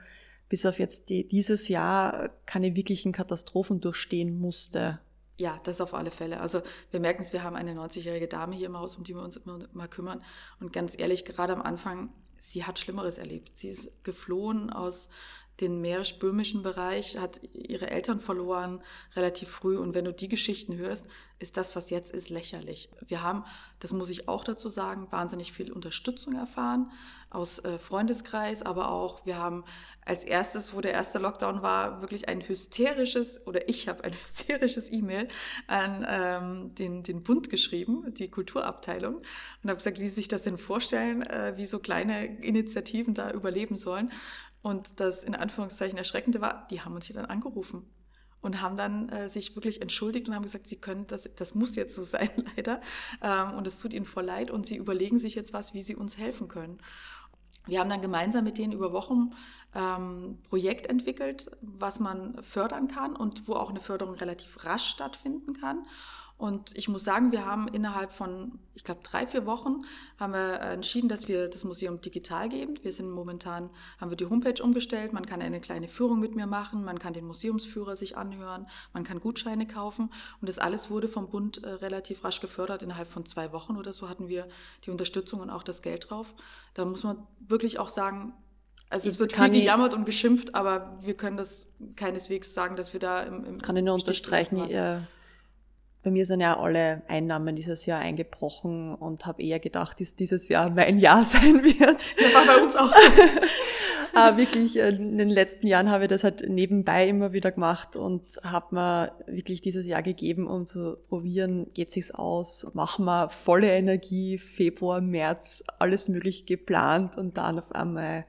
bis auf jetzt die, dieses Jahr keine wirklichen Katastrophen durchstehen musste.
Ja, das auf alle Fälle. Also wir merken es, wir haben eine 90-jährige Dame hier im Haus, um die wir uns immer mal kümmern. Und ganz ehrlich, gerade am Anfang, sie hat Schlimmeres erlebt. Sie ist geflohen aus den mährisch-böhmischen Bereich, hat ihre Eltern verloren relativ früh. Und wenn du die Geschichten hörst, ist das, was jetzt ist, lächerlich. Wir haben, das muss ich auch dazu sagen, wahnsinnig viel Unterstützung erfahren aus äh, Freundeskreis, aber auch wir haben als erstes, wo der erste Lockdown war, wirklich ein hysterisches, oder ich habe ein [laughs] hysterisches E-Mail an ähm, den, den Bund geschrieben, die Kulturabteilung, und habe gesagt, wie sie sich das denn vorstellen, äh, wie so kleine Initiativen da überleben sollen. Und das in Anführungszeichen Erschreckende war, die haben uns hier dann angerufen und haben dann äh, sich wirklich entschuldigt und haben gesagt, sie können, das, das muss jetzt so [laughs] sein, leider. Ähm, und es tut ihnen voll leid und sie überlegen sich jetzt was, wie sie uns helfen können. Wir haben dann gemeinsam mit denen über Wochen ähm, Projekt entwickelt, was man fördern kann und wo auch eine Förderung relativ rasch stattfinden kann. Und ich muss sagen, wir haben innerhalb von, ich glaube, drei, vier Wochen haben wir entschieden, dass wir das Museum digital geben. Wir sind momentan, haben wir die Homepage umgestellt. Man kann eine kleine Führung mit mir machen. Man kann den Museumsführer sich anhören. Man kann Gutscheine kaufen. Und das alles wurde vom Bund äh, relativ rasch gefördert. Innerhalb von zwei Wochen oder so hatten wir die Unterstützung und auch das Geld drauf. Da muss man wirklich auch sagen, also es wird viel gejammert und geschimpft, aber wir können das keineswegs sagen, dass wir da im, im
Kann ich nur unterstreichen, ihr bei mir sind ja alle Einnahmen dieses Jahr eingebrochen und habe eher gedacht, dass dieses Jahr mein Jahr [laughs] sein wird.
Ja, war bei uns auch.
Aber [laughs] wirklich, äh, in den letzten Jahren habe ich das halt nebenbei immer wieder gemacht und habe mir wirklich dieses Jahr gegeben, um zu probieren, geht sich's aus, machen wir volle Energie, Februar, März, alles möglich geplant und dann auf einmal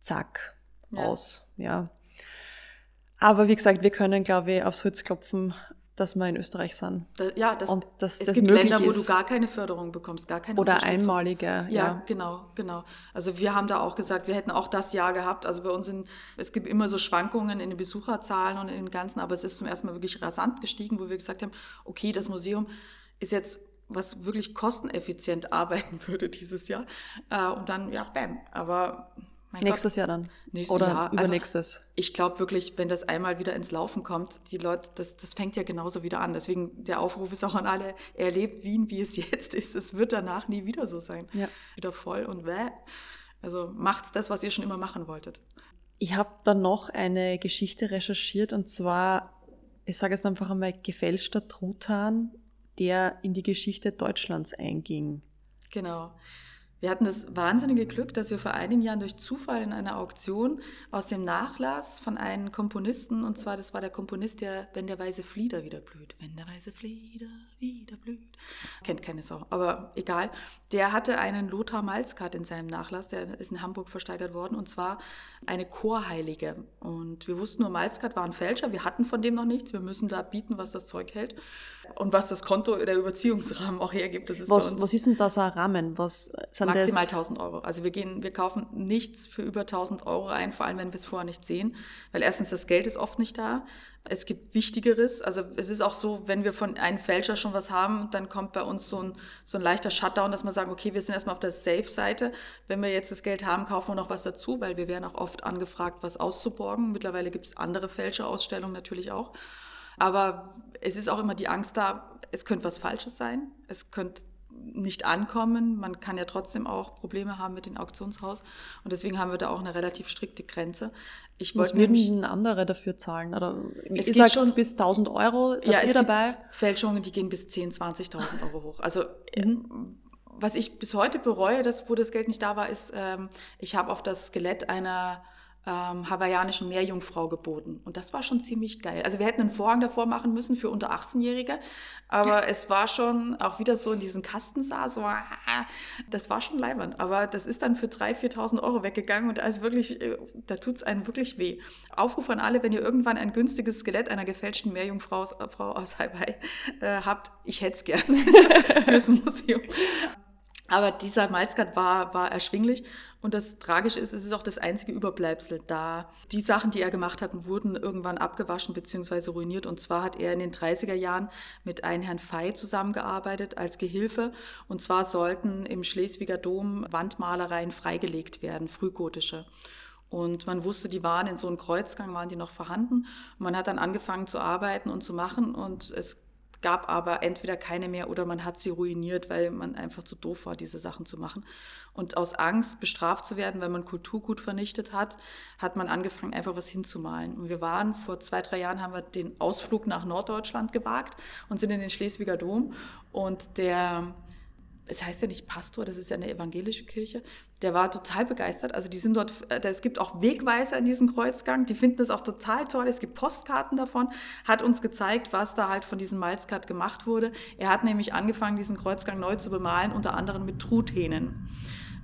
zack, ja. aus, ja. Aber wie gesagt, wir können, glaube ich, aufs Holz klopfen dass wir in Österreich sind.
Da, ja, das,
und dass
es
das
gibt Länder,
ist.
wo du gar keine Förderung bekommst, gar keine
Oder einmalige. Ja,
ja, genau, genau. Also wir haben da auch gesagt, wir hätten auch das Jahr gehabt. Also bei uns sind, es gibt immer so Schwankungen in den Besucherzahlen und in den ganzen, aber es ist zum ersten Mal wirklich rasant gestiegen, wo wir gesagt haben, okay, das Museum ist jetzt was wirklich kosteneffizient [laughs] arbeiten würde dieses Jahr. Äh, und dann, ja, bam. Aber
mein Nächstes Gott. Jahr dann.
Nächstes
Oder
Jahr.
übernächstes.
Also, ich glaube wirklich, wenn das einmal wieder ins Laufen kommt, die Leute, das, das fängt ja genauso wieder an. Deswegen der Aufruf ist auch an alle, erlebt Wien, wie es [laughs] jetzt ist. Es wird danach nie wieder so sein.
Ja.
Wieder voll und wäh. Also macht's das, was ihr schon immer machen wolltet.
Ich habe dann noch eine Geschichte recherchiert und zwar, ich sage jetzt einfach einmal, gefälschter Truthahn, der in die Geschichte Deutschlands einging.
Genau. Wir hatten das wahnsinnige Glück, dass wir vor einigen Jahren durch Zufall in einer Auktion aus dem Nachlass von einem Komponisten, und zwar das war der Komponist, der Wenn der weiße Flieder wieder blüht. Wenn der weiße Flieder wieder blüht. Kennt keine Sau, aber egal. Der hatte einen Lothar Malzkat in seinem Nachlass, der ist in Hamburg versteigert worden, und zwar eine Chorheilige. Und wir wussten nur, Malzkat war ein Fälscher, wir hatten von dem noch nichts, wir müssen da bieten, was das Zeug hält und was das Konto, der Überziehungsrahmen auch hergibt. Das ist
was, was ist denn da so ein Rahmen? Was
sind Maximal 1000 Euro. Also wir gehen, wir kaufen nichts für über 1000 Euro ein, vor allem wenn wir es vorher nicht sehen, weil erstens das Geld ist oft nicht da. Es gibt Wichtigeres. Also es ist auch so, wenn wir von einem Fälscher schon was haben, dann kommt bei uns so ein, so ein leichter Shutdown, dass wir sagen, okay, wir sind erstmal auf der Safe-Seite. Wenn wir jetzt das Geld haben, kaufen wir noch was dazu, weil wir werden auch oft angefragt, was auszuborgen. Mittlerweile gibt es andere Fälscherausstellungen natürlich auch. Aber es ist auch immer die Angst da, es könnte was Falsches sein. Es könnte nicht ankommen. Man kann ja trotzdem auch Probleme haben mit dem Auktionshaus. Und deswegen haben wir da auch eine relativ strikte Grenze.
Ich Was würden andere dafür zahlen? Oder es ihr sagt schon bis 1000 Euro, seid ja, ihr dabei?
Fälschungen, die gehen bis 10.000, 20 20.000 Euro hoch. Also mhm. was ich bis heute bereue, dass, wo das Geld nicht da war, ist, ähm, ich habe auf das Skelett einer ähm, hawaiianischen Meerjungfrau geboten. Und das war schon ziemlich geil. Also wir hätten einen Vorhang davor machen müssen für unter 18-Jährige, aber [laughs] es war schon auch wieder so in diesen Kasten sah, so, ah, das war schon leibend. Aber das ist dann für 3.000, 4.000 Euro weggegangen und ist wirklich, äh, da tut's einem wirklich weh. Aufruf an alle, wenn ihr irgendwann ein günstiges Skelett einer gefälschten Meerjungfrau aus, Frau aus Hawaii äh, habt, ich hätte es gern [laughs] fürs Museum. Aber dieser Malzgat war, war erschwinglich. Und das Tragische ist, es ist auch das einzige Überbleibsel da. Die Sachen, die er gemacht hat, wurden irgendwann abgewaschen bzw. ruiniert. Und zwar hat er in den 30er Jahren mit einem Herrn Fey zusammengearbeitet als Gehilfe. Und zwar sollten im Schleswiger Dom Wandmalereien freigelegt werden, frühgotische. Und man wusste, die waren in so einem Kreuzgang, waren die noch vorhanden. Man hat dann angefangen zu arbeiten und zu machen. Und es gab aber entweder keine mehr oder man hat sie ruiniert, weil man einfach zu doof war, diese Sachen zu machen. Und aus Angst, bestraft zu werden, weil man Kulturgut vernichtet hat, hat man angefangen, einfach was hinzumalen. Und wir waren vor zwei, drei Jahren, haben wir den Ausflug nach Norddeutschland gewagt und sind in den Schleswiger Dom. Und der es heißt ja nicht Pastor, das ist ja eine evangelische Kirche, der war total begeistert. Also die sind dort, äh, es gibt auch Wegweiser in diesem Kreuzgang, die finden das auch total toll. Es gibt Postkarten davon, hat uns gezeigt, was da halt von diesem Malzkat gemacht wurde. Er hat nämlich angefangen, diesen Kreuzgang neu zu bemalen, unter anderem mit Truthähnen.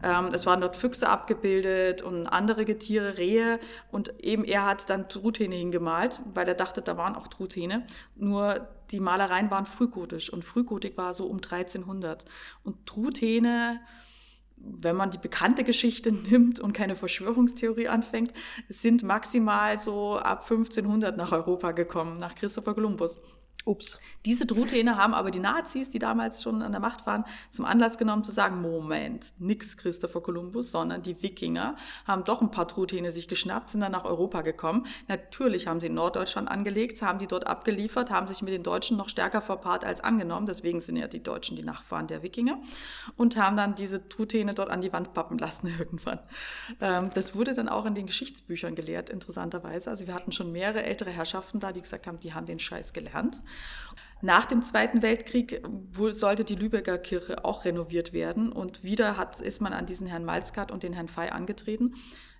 Ähm, es waren dort Füchse abgebildet und andere Getiere, Rehe. Und eben er hat dann Truthähne hingemalt, weil er dachte, da waren auch Truthähne. Nur die Malereien waren frühgotisch und frühgotik war so um 1300. Und Truthähne wenn man die bekannte Geschichte [laughs] nimmt und keine Verschwörungstheorie anfängt, sind maximal so ab 1500 nach Europa gekommen, nach Christopher Columbus. Ups. Diese Truthähne haben aber die Nazis, die damals schon an der Macht waren, zum Anlass genommen zu sagen, Moment, nix Christopher Columbus, sondern die Wikinger haben doch ein paar Truthähne sich geschnappt, sind dann nach Europa gekommen. Natürlich haben sie in Norddeutschland angelegt, haben die dort abgeliefert, haben sich mit den Deutschen noch stärker verpaart als angenommen. Deswegen sind ja die Deutschen die Nachfahren der Wikinger und haben dann diese Truthähne dort an die Wand pappen lassen [laughs] irgendwann. Ähm, das wurde dann auch in den Geschichtsbüchern gelehrt, interessanterweise. Also wir hatten schon mehrere ältere Herrschaften da, die gesagt haben, die haben den Scheiß gelernt. Nach dem Zweiten Weltkrieg sollte die Lübecker Kirche auch renoviert werden und wieder hat, ist man an diesen Herrn Malzkat und den Herrn Fey angetreten.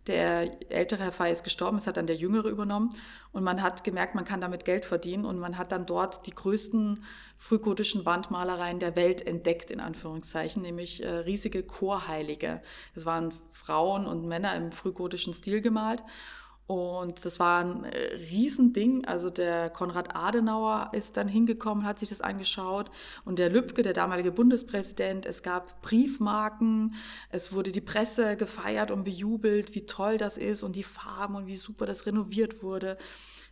Der ältere Herr Fey ist gestorben, es hat dann der Jüngere übernommen und man hat gemerkt, man kann damit Geld verdienen und man hat dann dort die größten frühgotischen Wandmalereien der Welt entdeckt, in Anführungszeichen, nämlich äh, riesige Chorheilige. Es waren Frauen und Männer im frühgotischen Stil gemalt und das war ein äh, Riesending. Also der Konrad Adenauer ist dann hingekommen, hat sich das angeschaut. Und der Lübcke, der damalige Bundespräsident, es gab Briefmarken, es wurde die Presse gefeiert und bejubelt, wie toll das ist und die Farben und wie super das renoviert wurde.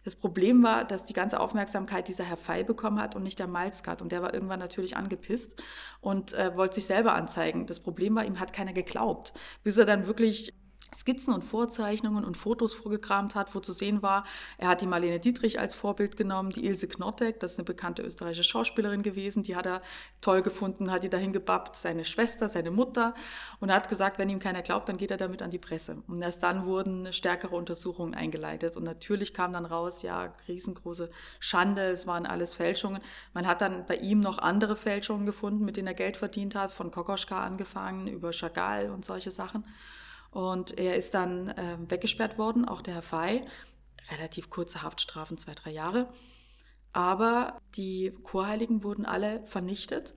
Das Problem war, dass die ganze Aufmerksamkeit dieser Herr Fey bekommen hat und nicht der Malzkat. Und der war irgendwann natürlich angepisst und äh, wollte sich selber anzeigen. Das Problem war, ihm hat keiner geglaubt, bis er dann wirklich Skizzen und Vorzeichnungen und Fotos vorgekramt hat, wo zu sehen war, er hat die Marlene Dietrich als Vorbild genommen, die Ilse Knottek, das ist eine bekannte österreichische Schauspielerin gewesen, die hat er toll gefunden, hat die dahin gebappt, seine Schwester, seine Mutter und hat gesagt, wenn ihm keiner glaubt, dann geht er damit an die Presse. Und erst dann wurden stärkere Untersuchungen eingeleitet und natürlich kam dann raus, ja, riesengroße Schande, es waren alles Fälschungen. Man hat dann bei ihm noch andere Fälschungen gefunden, mit denen er Geld verdient hat, von Kokoschka angefangen, über Chagall und solche Sachen. Und er ist dann äh, weggesperrt worden, auch der Herr Fey. Relativ kurze Haftstrafen, zwei, drei Jahre. Aber die Chorheiligen wurden alle vernichtet.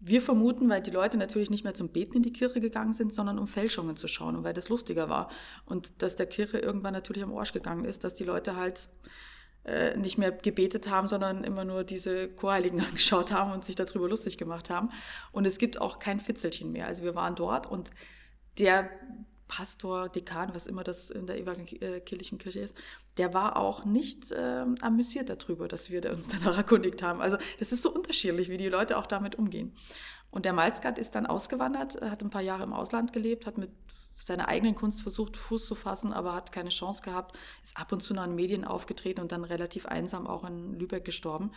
Wir vermuten, weil die Leute natürlich nicht mehr zum Beten in die Kirche gegangen sind, sondern um Fälschungen zu schauen und weil das lustiger war. Und dass der Kirche irgendwann natürlich am Arsch gegangen ist, dass die Leute halt äh, nicht mehr gebetet haben, sondern immer nur diese Chorheiligen [laughs] angeschaut haben und sich darüber lustig gemacht haben. Und es gibt auch kein Fitzelchen mehr. Also wir waren dort und der Pastor, Dekan, was immer das in der evangelischen Kirche ist, der war auch nicht äh, amüsiert darüber, dass wir uns danach erkundigt haben. Also das ist so unterschiedlich, wie die Leute auch damit umgehen. Und der Malzgat ist dann ausgewandert, hat ein paar Jahre im Ausland gelebt, hat mit seiner eigenen Kunst versucht, Fuß zu fassen, aber hat keine Chance gehabt, ist ab und zu noch in Medien aufgetreten und dann relativ einsam auch in Lübeck gestorben.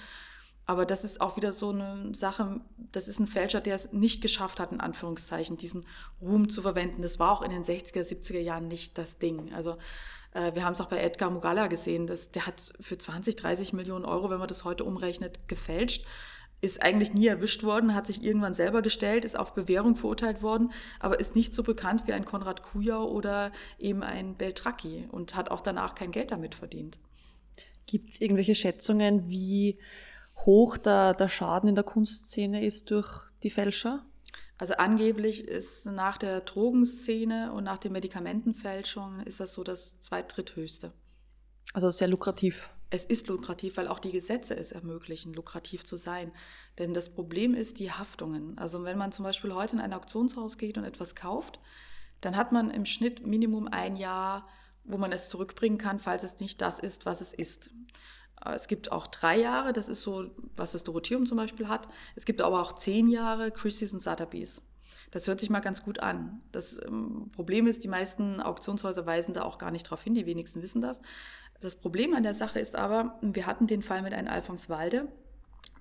Aber das ist auch wieder so eine Sache, das ist ein Fälscher, der es nicht geschafft hat, in Anführungszeichen, diesen Ruhm zu verwenden. Das war auch in den 60er, 70er Jahren nicht das Ding. Also äh, wir haben es auch bei Edgar Mugalla gesehen, dass der hat für 20, 30 Millionen Euro, wenn man das heute umrechnet, gefälscht. Ist eigentlich nie erwischt worden, hat sich irgendwann selber gestellt, ist auf Bewährung verurteilt worden, aber ist nicht so bekannt wie ein Konrad Kujau oder eben ein Beltracchi und hat auch danach kein Geld damit verdient.
Gibt es irgendwelche Schätzungen, wie hoch der, der Schaden in der Kunstszene ist durch die Fälscher?
Also angeblich ist nach der Drogenszene und nach den Medikamentenfälschungen ist das so das zweitdritthöchste.
Also sehr lukrativ.
Es ist lukrativ, weil auch die Gesetze es ermöglichen, lukrativ zu sein. Denn das Problem ist die Haftungen. Also wenn man zum Beispiel heute in ein Auktionshaus geht und etwas kauft, dann hat man im Schnitt Minimum ein Jahr, wo man es zurückbringen kann, falls es nicht das ist, was es ist. Es gibt auch drei Jahre, das ist so, was das Dorotheum zum Beispiel hat. Es gibt aber auch zehn Jahre Christie's und Sotheby's. Das hört sich mal ganz gut an. Das ähm, Problem ist, die meisten Auktionshäuser weisen da auch gar nicht drauf hin, die wenigsten wissen das. Das Problem an der Sache ist aber, wir hatten den Fall mit einem Alphons Walde,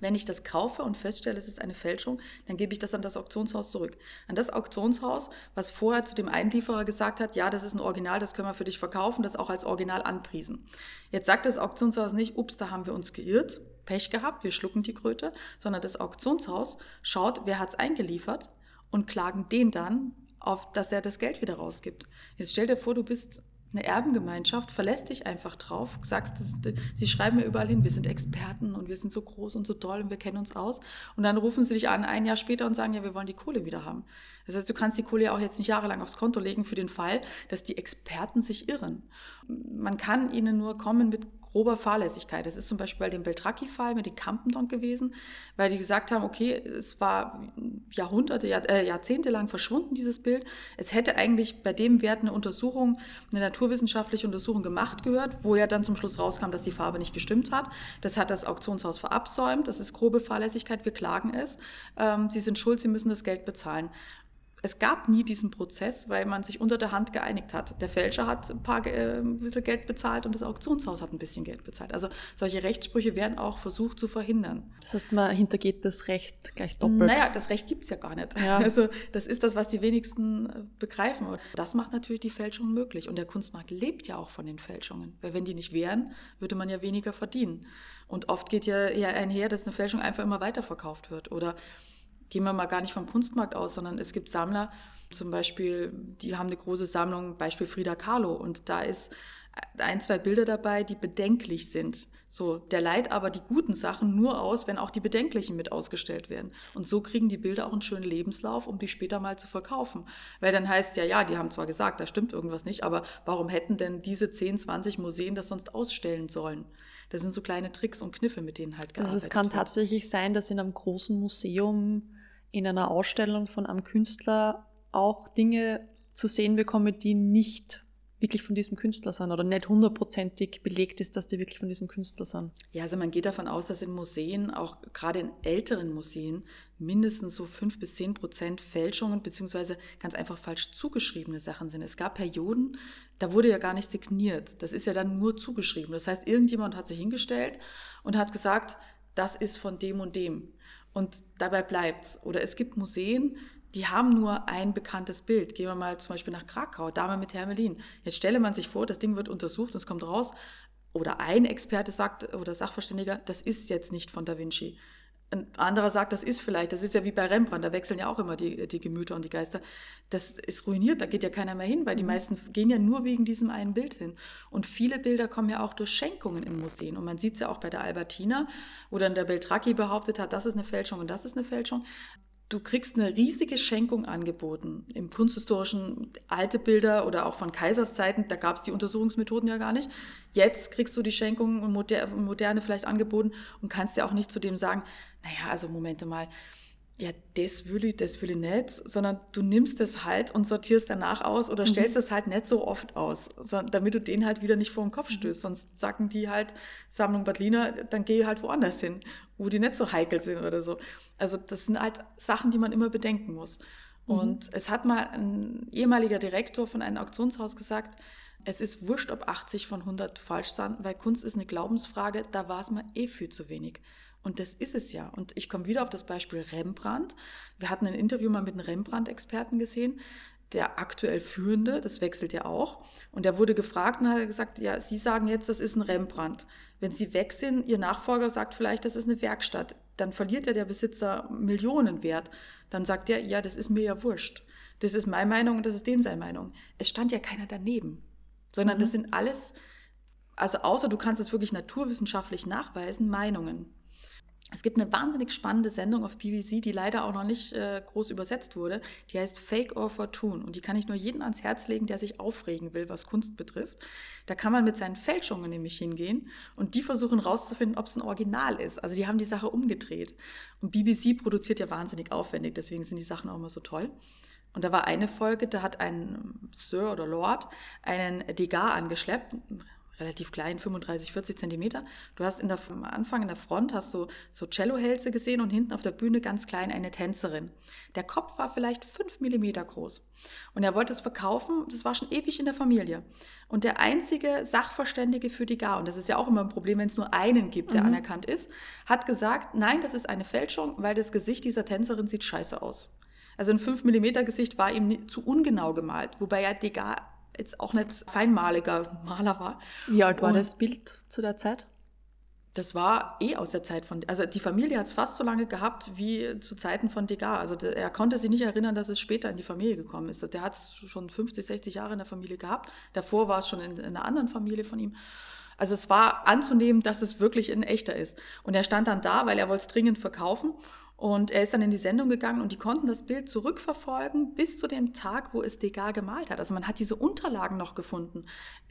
wenn ich das kaufe und feststelle, es ist eine Fälschung, dann gebe ich das an das Auktionshaus zurück. An das Auktionshaus, was vorher zu dem Einlieferer gesagt hat, ja, das ist ein Original, das können wir für dich verkaufen, das auch als Original anpriesen. Jetzt sagt das Auktionshaus nicht, ups, da haben wir uns geirrt, Pech gehabt, wir schlucken die Kröte, sondern das Auktionshaus schaut, wer hat es eingeliefert und klagen den dann auf, dass er das Geld wieder rausgibt. Jetzt stell dir vor, du bist eine Erbengemeinschaft, verlässt dich einfach drauf, sagst, sie schreiben mir überall hin, wir sind Experten und wir sind so groß und so toll und wir kennen uns aus. Und dann rufen sie dich an ein Jahr später und sagen, ja, wir wollen die Kohle wieder haben. Das heißt, du kannst die Kohle ja auch jetzt nicht jahrelang aufs Konto legen für den Fall, dass die Experten sich irren. Man kann ihnen nur kommen mit grober Fahrlässigkeit. Das ist zum Beispiel bei dem Beltracchi-Fall mit den Campendonk gewesen, weil die gesagt haben, okay, es war Jahrhunderte, Jahr, äh, Jahrzehnte lang verschwunden, dieses Bild. Es hätte eigentlich bei dem Wert eine Untersuchung, eine naturwissenschaftliche Untersuchung gemacht gehört, wo ja dann zum Schluss rauskam, dass die Farbe nicht gestimmt hat. Das hat das Auktionshaus verabsäumt. Das ist grobe Fahrlässigkeit. Wir klagen es. Ähm, sie sind schuld, sie müssen das Geld bezahlen es gab nie diesen Prozess, weil man sich unter der Hand geeinigt hat. Der Fälscher hat ein paar äh, ein bisschen Geld bezahlt und das Auktionshaus hat ein bisschen Geld bezahlt. Also solche Rechtssprüche werden auch versucht zu verhindern.
Das heißt, man hintergeht das Recht gleich doppelt.
Naja, das Recht gibt es ja gar nicht. Ja. [laughs] Also das ist das, was die wenigsten äh, begreifen. Und das macht natürlich die Fälschung möglich. Und der Kunstmarkt lebt ja auch von den Fälschungen. Weil wenn die nicht wären, würde man ja weniger verdienen. Und oft geht ja eher einher, dass eine Fälschung einfach immer weiterverkauft wird. Oder gehen wir mal gar nicht vom Kunstmarkt aus, sondern es gibt Sammler, zum Beispiel, die haben eine große Sammlung, Beispiel Frida Kahlo, und da ist ein, zwei Bilder dabei, die bedenklich sind. So, der leiht aber die guten Sachen nur aus, wenn auch die bedenklichen mit ausgestellt werden. Und so kriegen die Bilder auch einen schönen Lebenslauf, um die später mal zu verkaufen. Weil dann heißt ja, ja, die haben zwar gesagt, da stimmt irgendwas nicht, aber warum hätten denn diese 10, 20 Museen das sonst ausstellen sollen? Das sind so kleine Tricks und Kniffe, mit denen halt
gearbeitet Also es kann wird. tatsächlich sein, dass in einem großen Museum in einer Ausstellung von einem Künstler auch Dinge zu sehen bekomme, die nicht wirklich von diesem Künstler sind oder nicht hundertprozentig belegt ist, dass die wirklich von diesem Künstler sind.
Ja, also man geht davon aus, dass in Museen, auch gerade in älteren Museen, mindestens so fünf bis zehn Prozent Fälschungen beziehungsweise ganz einfach falsch zugeschriebene Sachen sind. Es gab Perioden, da wurde ja gar nicht signiert. Das ist ja dann nur zugeschrieben. Das heißt, irgendjemand hat sich hingestellt und hat gesagt, das ist von dem und dem. Und dabei bleibt's. Oder es gibt Museen, die haben nur ein bekanntes Bild. Gehen wir mal zum Beispiel nach Krakau, Dame mit Hermelin. Jetzt stelle man sich vor, das Ding wird untersucht und es kommt raus, oder ein Experte sagt oder Sachverständiger, das ist jetzt nicht von Da Vinci. Ein anderer sagt, das ist vielleicht, das ist ja wie bei Rembrandt, da wechseln ja auch immer die, die Gemüter und die Geister. Das ist ruiniert, da geht ja keiner mehr hin, weil die mhm. meisten gehen ja nur wegen diesem einen Bild hin. Und viele Bilder kommen ja auch durch Schenkungen in Museen. Und man sieht es ja auch bei der Albertina, wo dann der Beltracchi behauptet hat, das ist eine Fälschung und das ist eine Fälschung. Du kriegst eine riesige Schenkung angeboten. Im kunsthistorischen alte Bilder oder auch von Kaiserszeiten, da gab es die Untersuchungsmethoden ja gar nicht. Jetzt kriegst du die Schenkung und moderne vielleicht angeboten und kannst ja auch nicht zu dem sagen, naja, also Momente mal, ja, das will ich, das will ich nicht, sondern du nimmst es halt und sortierst danach aus oder mhm. stellst es halt nicht so oft aus, damit du den halt wieder nicht vor den Kopf mhm. stößt. Sonst sagen die halt, Sammlung Badliner, dann geh halt woanders hin, wo die nicht so heikel sind oder so. Also das sind halt Sachen, die man immer bedenken muss. Mhm. Und es hat mal ein ehemaliger Direktor von einem Auktionshaus gesagt, es ist wurscht, ob 80 von 100 falsch sind, weil Kunst ist eine Glaubensfrage, da war es mal eh viel zu wenig. Und das ist es ja. Und ich komme wieder auf das Beispiel Rembrandt. Wir hatten ein Interview mal mit einem Rembrandt-Experten gesehen, der aktuell Führende, das wechselt ja auch. Und der wurde gefragt und hat gesagt, ja, Sie sagen jetzt, das ist ein Rembrandt. Wenn Sie weg sind, Ihr Nachfolger sagt vielleicht, das ist eine Werkstatt. Dann verliert ja der Besitzer Millionenwert. Dann sagt er, ja, das ist mir ja wurscht. Das ist meine Meinung und das ist den seine Meinung. Es stand ja keiner daneben, sondern mhm. das sind alles, also außer du kannst es wirklich naturwissenschaftlich nachweisen, Meinungen. Es gibt eine wahnsinnig spannende Sendung auf BBC, die leider auch noch nicht äh, groß übersetzt wurde. Die heißt Fake or Fortune. Und die kann ich nur jedem ans Herz legen, der sich aufregen will, was Kunst betrifft. Da kann man mit seinen Fälschungen nämlich hingehen und die versuchen rauszufinden, ob es ein Original ist. Also die haben die Sache umgedreht. Und BBC produziert ja wahnsinnig aufwendig, deswegen sind die Sachen auch immer so toll. Und da war eine Folge, da hat ein Sir oder Lord einen Degas angeschleppt, relativ klein, 35, 40 Zentimeter. Du hast in der, am Anfang in der Front hast du so Cellohälse gesehen und hinten auf der Bühne ganz klein eine Tänzerin. Der Kopf war vielleicht fünf Millimeter groß. Und er wollte es verkaufen, das war schon ewig in der Familie. Und der einzige Sachverständige für die Gar, und das ist ja auch immer ein Problem, wenn es nur einen gibt, der mhm. anerkannt ist, hat gesagt, nein, das ist eine Fälschung, weil das Gesicht dieser Tänzerin sieht scheiße aus. Also ein 5 mm Gesicht war ihm zu ungenau gemalt, wobei ja Degas jetzt auch nicht feinmaliger Maler war.
Wie alt war Und das Bild zu der Zeit?
Das war eh aus der Zeit von, also die Familie hat es fast so lange gehabt wie zu Zeiten von Degas. Also der, er konnte sich nicht erinnern, dass es später in die Familie gekommen ist. Der hat es schon 50, 60 Jahre in der Familie gehabt. Davor war es schon in, in einer anderen Familie von ihm. Also es war anzunehmen, dass es wirklich ein echter ist. Und er stand dann da, weil er wollte es dringend verkaufen. Und er ist dann in die Sendung gegangen und die konnten das Bild zurückverfolgen bis zu dem Tag, wo es Degas gemalt hat. Also man hat diese Unterlagen noch gefunden.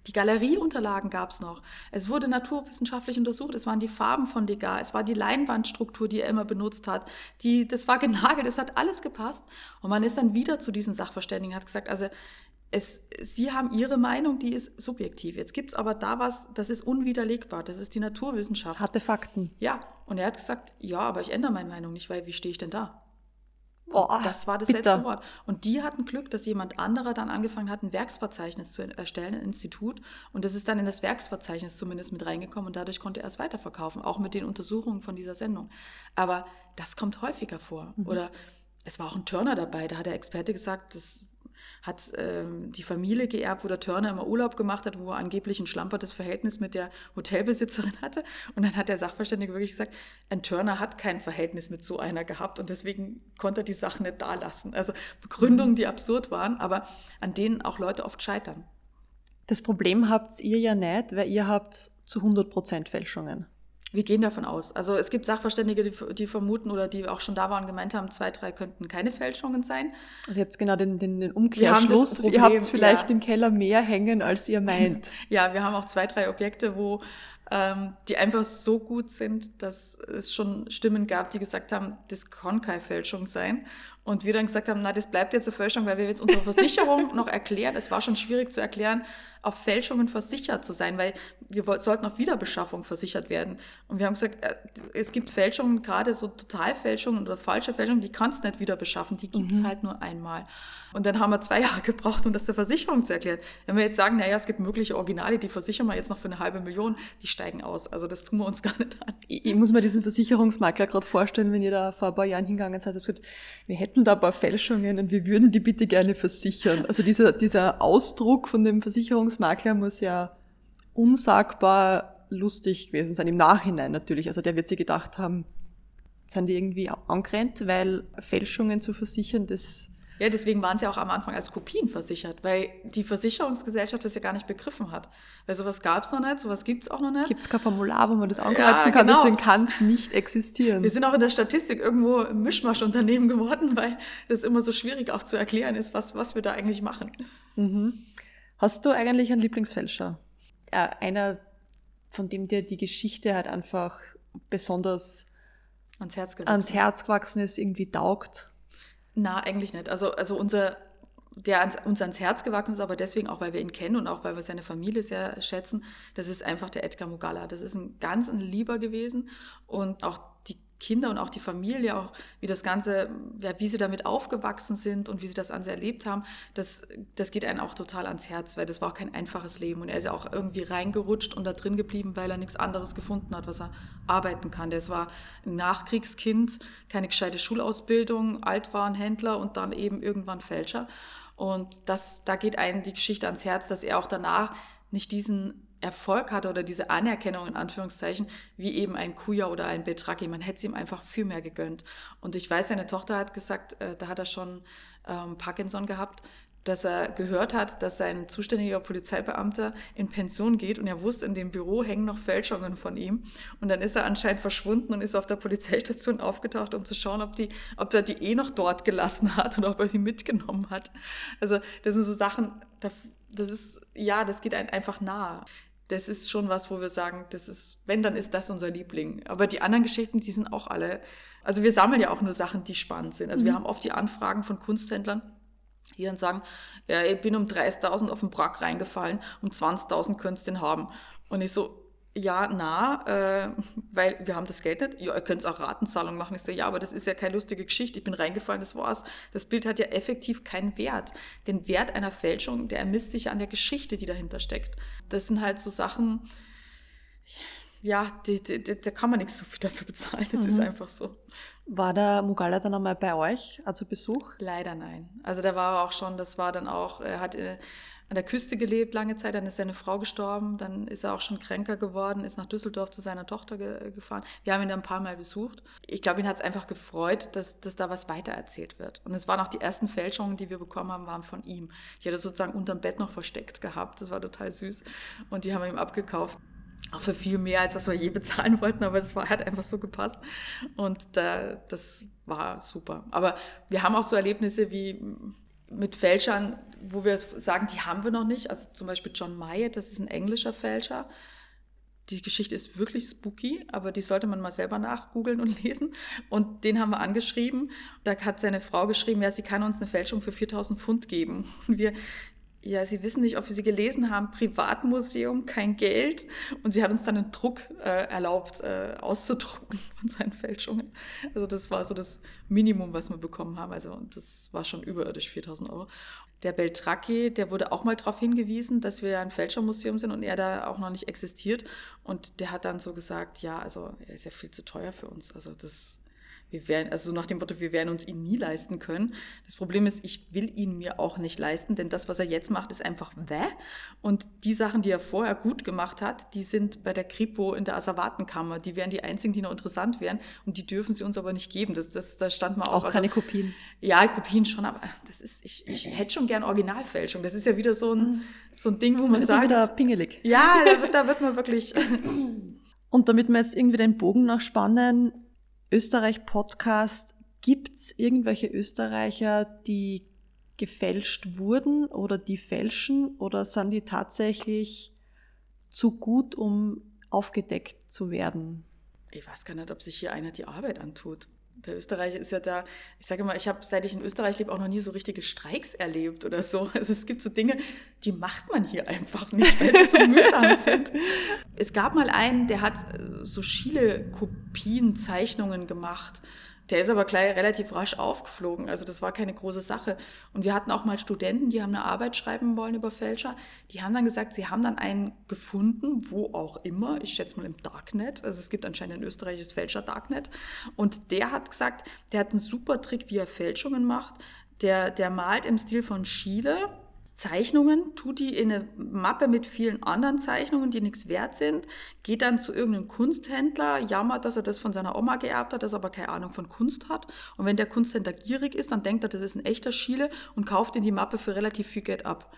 Die Galerieunterlagen gab es noch. Es wurde naturwissenschaftlich untersucht. Es waren die Farben von Degas. Es war die Leinwandstruktur, die er immer benutzt hat. Die, das war genagelt. Es hat alles gepasst. Und man ist dann wieder zu diesen Sachverständigen, hat gesagt, also es, Sie haben Ihre Meinung, die ist subjektiv. Jetzt gibt es aber da was, das ist unwiderlegbar. Das ist die Naturwissenschaft.
Harte Fakten.
Ja, und er hat gesagt, ja, aber ich ändere meine Meinung nicht, weil wie stehe ich denn da?
Boah,
das war das bitter. letzte Wort. Und die hatten Glück, dass jemand anderer dann angefangen hat, ein Werksverzeichnis zu erstellen, ein Institut. Und das ist dann in das Werksverzeichnis zumindest mit reingekommen und dadurch konnte er es weiterverkaufen, auch mit den Untersuchungen von dieser Sendung. Aber das kommt häufiger vor. Mhm. Oder es war auch ein Turner dabei, da hat der Experte gesagt, das hat ähm, die Familie geerbt, wo der Turner immer Urlaub gemacht hat, wo er angeblich ein schlampertes Verhältnis mit der Hotelbesitzerin hatte. Und dann hat der Sachverständige wirklich gesagt, ein Turner hat kein Verhältnis mit so einer gehabt und deswegen konnte er die Sachen nicht da lassen. Also Begründungen, mhm. die absurd waren, aber an denen auch Leute oft scheitern.
Das Problem habt ihr ja nicht, weil ihr habt zu 100 Prozent Fälschungen.
Wir gehen davon aus. Also es gibt Sachverständige, die, die, vermuten oder die auch schon da waren und gemeint haben, zwei, drei könnten keine Fälschungen sein.
Also ihr habt genau den, den, den Umkehrschluss. Problem, ihr habt vielleicht ja. im Keller mehr hängen, als ihr meint. [laughs]
ja, wir haben auch zwei, drei Objekte, wo ähm, die einfach so gut sind, dass es schon Stimmen gab, die gesagt haben, das kann keine Fälschung sein. Und wir dann gesagt haben, na, das bleibt jetzt eine Fälschung, weil wir jetzt unsere Versicherung [laughs] noch erklären. Es war schon schwierig zu erklären, auf Fälschungen versichert zu sein, weil wir sollten auf Wiederbeschaffung versichert werden. Und wir haben gesagt, äh, es gibt Fälschungen, gerade so Totalfälschungen oder falsche Fälschungen, die kannst du nicht wieder beschaffen, die gibt's mhm. halt nur einmal. Und dann haben wir zwei [laughs] Jahre gebraucht, um das der Versicherung zu erklären. Wenn wir jetzt sagen, naja, es gibt mögliche Originale, die versichern wir jetzt noch für eine halbe Million, die steigen aus. Also das tun wir uns [laughs] gar nicht an.
Ich, ich muss mir diesen Versicherungsmakler gerade vorstellen, wenn ihr da vor ein paar Jahren hingegangen seid und gesagt, wir hätten da ein paar Fälschungen und wir würden die bitte gerne versichern. Also dieser, dieser Ausdruck von dem Versicherungsmakler muss ja unsagbar lustig gewesen sein, im Nachhinein natürlich. Also der wird sich gedacht haben, sind die irgendwie angerennt, weil Fälschungen zu versichern, das
ja, deswegen waren sie auch am Anfang als Kopien versichert, weil die Versicherungsgesellschaft das ja gar nicht begriffen hat. Weil sowas gab es noch nicht, sowas gibt es auch noch nicht.
Gibt es kein Formular, wo man das ankreuzen ja, kann, genau. deswegen kann es nicht existieren.
Wir sind auch in der Statistik irgendwo ein Mischmaschunternehmen geworden, weil das immer so schwierig auch zu erklären ist, was, was wir da eigentlich machen.
Mhm. Hast du eigentlich einen Lieblingsfälscher? Ja, einer, von dem dir die Geschichte halt einfach besonders
ans Herz,
ans Herz gewachsen ist, irgendwie taugt?
Na, eigentlich nicht. Also, also unser, der ans, uns ans Herz gewachsen ist, aber deswegen auch, weil wir ihn kennen und auch, weil wir seine Familie sehr schätzen, das ist einfach der Edgar Mugala. Das ist ein ganz ein Lieber gewesen und auch die Kinder und auch die Familie, auch wie das Ganze, ja, wie sie damit aufgewachsen sind und wie sie das an sie erlebt haben, das, das geht einem auch total ans Herz, weil das war auch kein einfaches Leben. Und er ist ja auch irgendwie reingerutscht und da drin geblieben, weil er nichts anderes gefunden hat, was er arbeiten kann. Das war ein Nachkriegskind, keine gescheite Schulausbildung, Altwarenhändler und dann eben irgendwann Fälscher. Und das, da geht einem die Geschichte ans Herz, dass er auch danach nicht diesen Erfolg hatte oder diese Anerkennung in Anführungszeichen, wie eben ein Kuya oder ein Betraki. Man hätte es ihm einfach viel mehr gegönnt. Und ich weiß, seine Tochter hat gesagt, äh, da hat er schon ähm, Parkinson gehabt, dass er gehört hat, dass sein zuständiger Polizeibeamter in Pension geht und er wusste, in dem Büro hängen noch Fälschungen von ihm. Und dann ist er anscheinend verschwunden und ist auf der Polizeistation aufgetaucht, um zu schauen, ob, die, ob er die eh noch dort gelassen hat oder ob er sie mitgenommen hat. Also das sind so Sachen, das ist, ja, das geht einem einfach nahe das ist schon was, wo wir sagen, das ist, wenn, dann ist das unser Liebling. Aber die anderen Geschichten, die sind auch alle, also wir sammeln ja auch nur Sachen, die spannend sind. Also mhm. wir haben oft die Anfragen von Kunsthändlern, die dann sagen, ja, ich bin um 30.000 auf den Brack reingefallen, um 20.000 könntest du den haben. Und ich so, ja, na, äh, weil wir haben das Geld nicht. Ja, ihr könnt auch Ratenzahlung machen. Ich so, ja, aber das ist ja keine lustige Geschichte. Ich bin reingefallen, das war's. Das Bild hat ja effektiv keinen Wert. Den Wert einer Fälschung, der ermisst sich ja an der Geschichte, die dahinter steckt. Das sind halt so Sachen, ja, die, die, die, da kann man nichts so viel dafür bezahlen. Das mhm. ist einfach so.
War der Mugala dann einmal bei euch, also Besuch?
Leider nein. Also da war auch schon, das war dann auch, er hat äh, an der Küste gelebt lange Zeit, dann ist seine Frau gestorben, dann ist er auch schon kränker geworden, ist nach Düsseldorf zu seiner Tochter ge gefahren. Wir haben ihn dann ein paar Mal besucht. Ich glaube, ihn hat es einfach gefreut, dass, dass da was weitererzählt wird. Und es waren auch die ersten Fälschungen, die wir bekommen haben, waren von ihm. Ich hatte sozusagen unterm Bett noch versteckt gehabt, das war total süß. Und die haben wir ihm abgekauft auch für viel mehr, als was wir je bezahlen wollten, aber es war, hat einfach so gepasst. Und da, das war super. Aber wir haben auch so Erlebnisse wie mit Fälschern, wo wir sagen, die haben wir noch nicht. Also zum Beispiel John Myatt, das ist ein englischer Fälscher. Die Geschichte ist wirklich spooky, aber die sollte man mal selber nachgoogeln und [laughs] lesen. Und den haben wir angeschrieben. Da hat seine Frau geschrieben, ja, sie kann uns eine Fälschung für 4000 Pfund geben. Und wir, ja, Sie wissen nicht, ob wir sie gelesen haben, Privatmuseum, kein Geld. Und sie hat uns dann einen Druck äh, erlaubt, äh, auszudrucken [laughs] von seinen Fälschungen. Also das war so das Minimum, was wir bekommen haben. Also das war schon überirdisch, 4000 Euro. Der Beltracchi, der wurde auch mal darauf hingewiesen, dass wir ja ein Fälschermuseum sind und er da auch noch nicht existiert. Und der hat dann so gesagt, ja, also er ist ja viel zu teuer für uns. Also das wir werden, also nach dem Motto, wir werden uns ihn nie leisten können. Das Problem ist, ich will ihn mir auch nicht leisten, denn das, was er jetzt macht, ist einfach wäh. Und die Sachen, die er vorher gut gemacht hat, die sind bei der Kripo in der Asservatenkammer. Die wären die einzigen, die noch interessant wären und die dürfen sie uns aber nicht geben. Das, das, da stand mal
auch. Auch also, keine Kopien.
Ja, Kopien schon, aber das ist, ich, ich hätte schon gern Originalfälschung. Das ist ja wieder so ein, so ein Ding, wo man sagt.
wieder pingelig.
Ja, da wird, da wird man wirklich.
Und damit wir jetzt irgendwie den Bogen noch spannen, Österreich-Podcast, gibt's irgendwelche Österreicher, die gefälscht wurden oder die fälschen oder sind die tatsächlich zu gut, um aufgedeckt zu werden?
Ich weiß gar nicht, ob sich hier einer die Arbeit antut. Der Österreicher ist ja da, ich sage mal, ich habe, seit ich in Österreich lebe, auch noch nie so richtige Streiks erlebt oder so. [laughs] Also es gibt so Dinge, die macht man hier einfach nicht, weil sie so mühsam [laughs] sind. Es gab mal einen, der hat äh, so Schiele-Kopien, Zeichnungen gemacht der ist aber gleich relativ rasch aufgeflogen. Also das war keine große Sache. Und wir hatten auch mal Studenten, die haben eine Arbeit schreiben wollen über Fälscher. Die haben dann gesagt, sie haben dann einen gefunden, wo auch immer. Ich schätze mal im Darknet. Also es gibt anscheinend ein österreichisches Fälscher-Darknet. Und der hat gesagt, der hat einen super Trick, wie er Fälschungen macht. Der, der malt im Stil von Schiele Zeichnungen, tut die in eine Mappe mit vielen anderen Zeichnungen, die nichts wert sind, geht dann zu irgendeinem Kunsthändler, jammert, dass er das von seiner Oma geerbt hat, das aber keine Ahnung von Kunst hat. Und wenn der Kunsthändler gierig ist, dann denkt er, das ist ein echter Schiele und kauft in die Mappe für relativ viel Geld ab.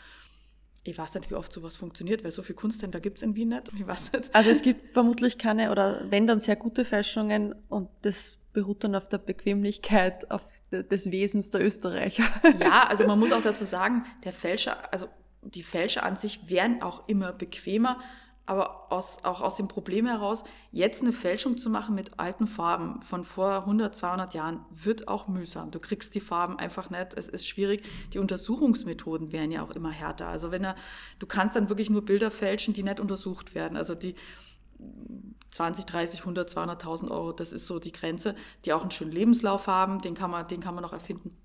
Ich weiß nicht, wie oft sowas funktioniert, weil so viele Kunsthändler gibt es in Wien nicht. Ich weiß nicht.
Also es gibt vermutlich keine oder wenn dann sehr gute Fälschungen und das beruht dann auf der Bequemlichkeit auf des Wesens der Österreicher. [laughs]
Ja, also man muss auch dazu sagen, der Fälscher, also die Fälscher an sich wären auch immer bequemer, aber aus, auch aus dem Problem heraus, jetzt eine Fälschung zu machen mit alten Farben von vor 100, 200 Jahren, wird auch mühsam. Du kriegst die Farben einfach nicht, es ist schwierig. Die Untersuchungsmethoden wären ja auch immer härter. Also wenn er, du kannst dann wirklich nur Bilder fälschen, die nicht untersucht werden. Also die, 20, 30, 100, 200.000 Euro, das ist so die Grenze, die auch einen schönen Lebenslauf haben, den kann man, den kann man noch erfinden.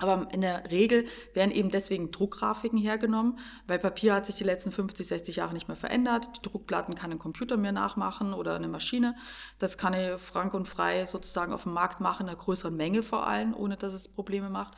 Aber in der Regel werden eben deswegen Druckgrafiken hergenommen, weil Papier hat sich die letzten 50, 60 Jahre nicht mehr verändert. Die Druckplatten kann ein Computer mehr nachmachen oder eine Maschine. Das kann ich frank und frei sozusagen auf dem Markt machen, in einer größeren Menge vor allem, ohne dass es Probleme macht.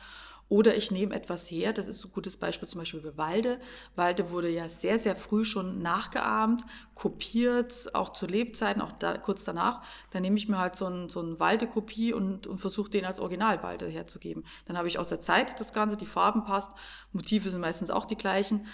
Oder ich nehme etwas her, das ist ein gutes Beispiel zum Beispiel bei Walde. Walde wurde ja sehr, sehr früh schon nachgeahmt, kopiert, auch zu Lebzeiten, auch da, kurz danach. Dann nehme ich mir halt so ein, so ein Walde-Kopie und, und versuche den als Original Walde herzugeben. Dann habe ich aus der Zeit das Ganze, die Farben passt, Motive sind meistens auch die gleichen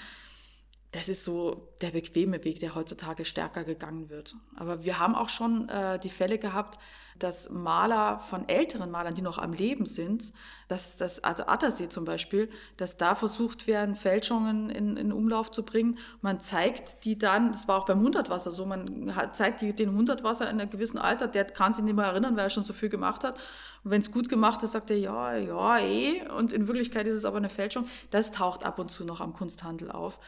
das ist so der bequeme Weg, der heutzutage stärker gegangen wird. Aber wir haben auch schon äh, die Fälle gehabt, dass Maler von älteren Malern, die noch am Leben sind, dass das, also Attersee zum Beispiel, dass da versucht werden, Fälschungen in, in Umlauf zu bringen. Man zeigt die dann, das war auch beim Hundertwasser so, man zeigt die, den Hundertwasser in einem gewissen Alter, der kann sich nicht mehr erinnern, weil er schon so viel gemacht hat. Und wenn es gut gemacht ist, sagt er, ja, ja, eh. Und in Wirklichkeit ist es aber eine Fälschung. Das taucht ab und zu noch am Kunsthandel auf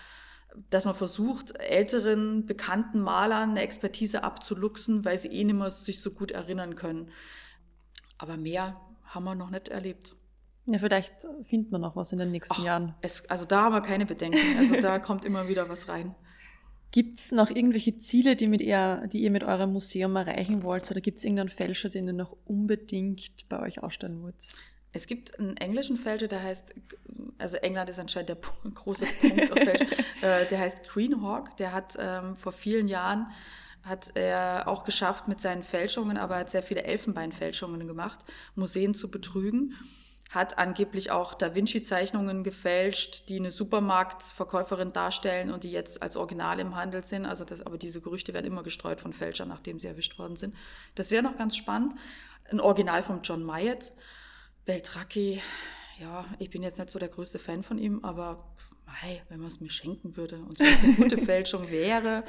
dass man versucht, älteren, bekannten Malern eine Expertise abzuluxen, weil sie eh nicht mehr sich so gut erinnern können. Aber mehr haben wir noch nicht erlebt.
Ja, vielleicht findet man noch was in den nächsten Ach, Jahren.
Es, also da haben wir keine Bedenken. Also da [laughs] kommt immer wieder was rein.
Gibt es noch irgendwelche Ziele, die, mit ihr, die ihr mit eurem Museum erreichen wollt? Oder gibt es irgendeinen Fälscher, den ihr noch unbedingt bei euch ausstellen wollt?
Es gibt einen englischen Fälscher, der heißt, also England ist anscheinend der [laughs] große Punkt auf Fälscher, [laughs] äh, der heißt Greenhawk. Der hat ähm, vor vielen Jahren hat er auch geschafft mit seinen Fälschungen, aber er hat sehr viele Elfenbeinfälschungen gemacht, Museen zu betrügen. Hat angeblich auch Da Vinci-Zeichnungen gefälscht, die eine Supermarktverkäuferin darstellen und die jetzt als Original im Handel sind. Also das, aber diese Gerüchte werden immer gestreut von Fälschern, nachdem sie erwischt worden sind. Das wäre noch ganz spannend. Ein Original von John Myatt Beltracchi, ja, ich bin jetzt nicht so der größte Fan von ihm, aber mei, wenn man es mir schenken würde und es eine gute [laughs] Fälschung wäre,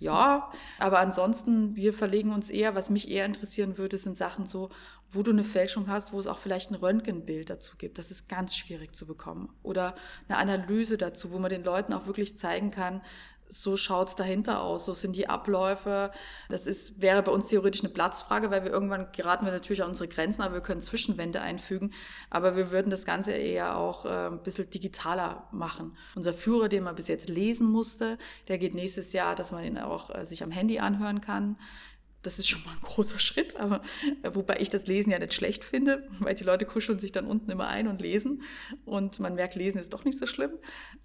ja. Aber ansonsten, wir verlegen uns eher, was mich eher interessieren würde, sind Sachen so, wo du eine Fälschung hast, wo es auch vielleicht ein Röntgenbild dazu gibt. Das ist ganz schwierig zu bekommen. Oder eine Analyse dazu, wo man den Leuten auch wirklich zeigen kann, so schaut's dahinter aus, so sind die Abläufe. Das ist, wäre bei uns theoretisch eine Platzfrage, weil wir irgendwann geraten wir natürlich an unsere Grenzen, aber wir können Zwischenwände einfügen. Aber wir würden das Ganze eher auch äh, ein bisschen digitaler machen. Unser Führer, den man bis jetzt lesen musste, der geht nächstes Jahr, dass man ihn auch äh, sich am Handy anhören kann. Das ist schon mal ein großer Schritt, aber äh, wobei ich das Lesen ja nicht schlecht finde, weil die Leute kuscheln sich dann unten immer ein und lesen und man merkt, Lesen ist doch nicht so schlimm.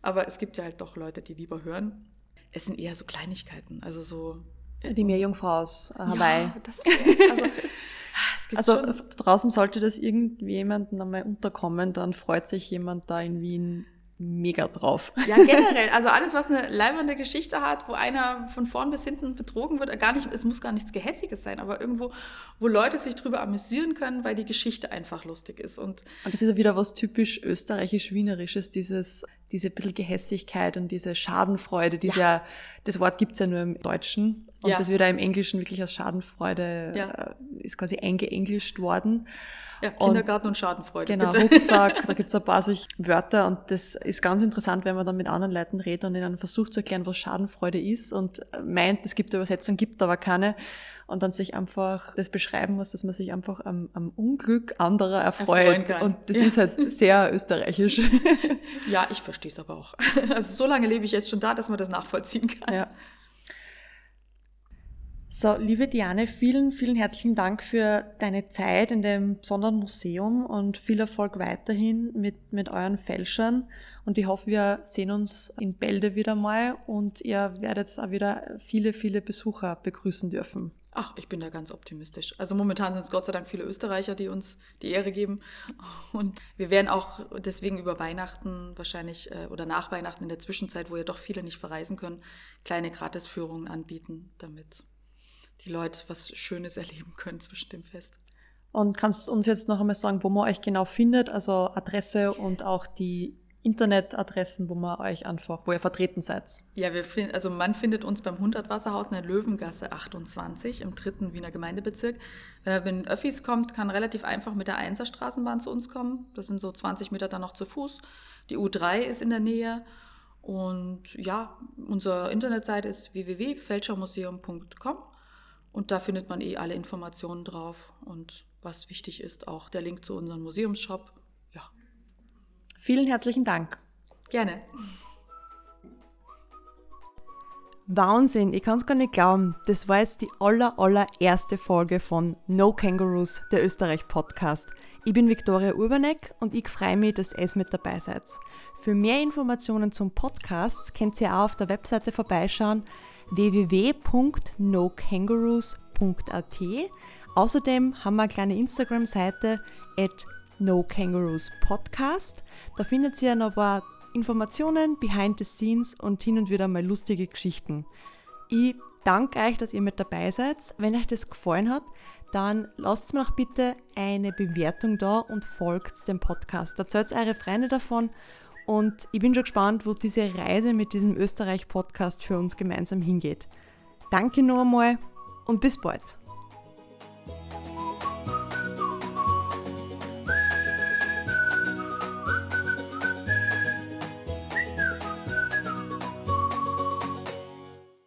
Aber es gibt ja halt doch Leute, die lieber hören es sind eher so Kleinigkeiten. Also so.
Die Meerjungfrau aus Hawaii.
Ja, das also, [laughs]
also schon. draußen sollte das irgendjemandem einmal unterkommen, dann freut sich jemand da in Wien mega drauf.
Ja, [laughs] generell. Also alles, was eine leibende Geschichte hat, wo einer von vorn bis hinten betrogen wird, gar nicht, es muss gar nichts Gehässiges sein, aber irgendwo, wo Leute sich drüber amüsieren können, weil die Geschichte einfach lustig ist. Und,
und das ist ja wieder was typisch österreichisch-wienerisches, dieses, diese bisschen Gehässigkeit und diese Schadenfreude, dieser, ja. das Wort gibt's ja nur im Deutschen. Und ja. das wird da im Englischen wirklich als Schadenfreude, ja. Äh, ist quasi eingeenglischt worden.
Ja, Kindergarten und, und Schadenfreude.
Genau, bitte. Rucksack, [laughs] da gibt's ein paar solche Wörter und das ist ganz interessant, wenn man dann mit anderen Leuten redet und ihnen versucht zu erklären, was Schadenfreude ist und meint, es gibt eine Übersetzung, gibt aber keine und dann sich einfach das beschreiben muss, dass man sich einfach am, am Unglück anderer erfreut. Und das ja. ist halt [laughs] sehr österreichisch.
Ja, ich verstehe es aber auch. [laughs] Also so lange lebe ich jetzt schon da, dass man das nachvollziehen kann.
Ja. So, liebe Diane, vielen, vielen herzlichen Dank für deine Zeit in dem besonderen Museum und viel Erfolg weiterhin mit, mit euren Fälschern. Und ich hoffe, wir sehen uns in Bälde wieder mal und ihr werdet auch wieder viele, viele Besucher begrüßen dürfen.
Ach, ich bin da ganz optimistisch. Also momentan sind es Gott sei Dank viele Österreicher, die uns die Ehre geben. Und wir werden auch deswegen über Weihnachten wahrscheinlich äh, oder nach Weihnachten in der Zwischenzeit, wo ja doch viele nicht verreisen können, kleine Gratisführungen anbieten, damit die Leute was Schönes [laughs] erleben können zwischen dem Fest.
Und kannst du uns jetzt noch einmal sagen, wo man euch genau findet, also Adresse und auch die Internetadressen, wo man euch einfach, wo ihr vertreten seid?
Ja, wir find, also man findet uns beim Hundertwasserhaus in der Löwengasse 28 im dritten Wiener Gemeindebezirk. Wenn man in Öffis kommt, kann relativ einfach mit der Einserstraßenbahn zu uns kommen. Das sind so 20 Meter dann noch zu Fuß. Die U3 ist in der Nähe. Und ja, unsere Internetseite ist www.fälschermuseum.com. Und da findet man eh alle Informationen drauf und was wichtig ist, auch der Link zu unserem Museumsshop.
Vielen herzlichen Dank.
Gerne.
Wahnsinn, ich kann es gar nicht glauben. Das war jetzt die aller, allererste Folge von No Kangaroos, der Österreich-Podcast. Ich bin Viktoria Urbanek und ich freue mich, dass ihr mit dabei seid. Für mehr Informationen zum Podcast könnt ihr auch auf der Webseite vorbeischauen www.nokangaroos.at. Außerdem haben wir eine kleine Instagram-Seite at nokangaroos.podcast. Da findet ihr noch ein paar Informationen, Behind the Scenes und hin und wieder mal lustige Geschichten. Ich danke euch, dass ihr mit dabei seid. Wenn euch das gefallen hat, dann lasst mir doch bitte eine Bewertung da und folgt dem Podcast. Erzählt eure Freunde davon und ich bin schon gespannt, wo diese Reise mit diesem Österreich-Podcast für uns gemeinsam hingeht. Danke noch einmal und bis bald.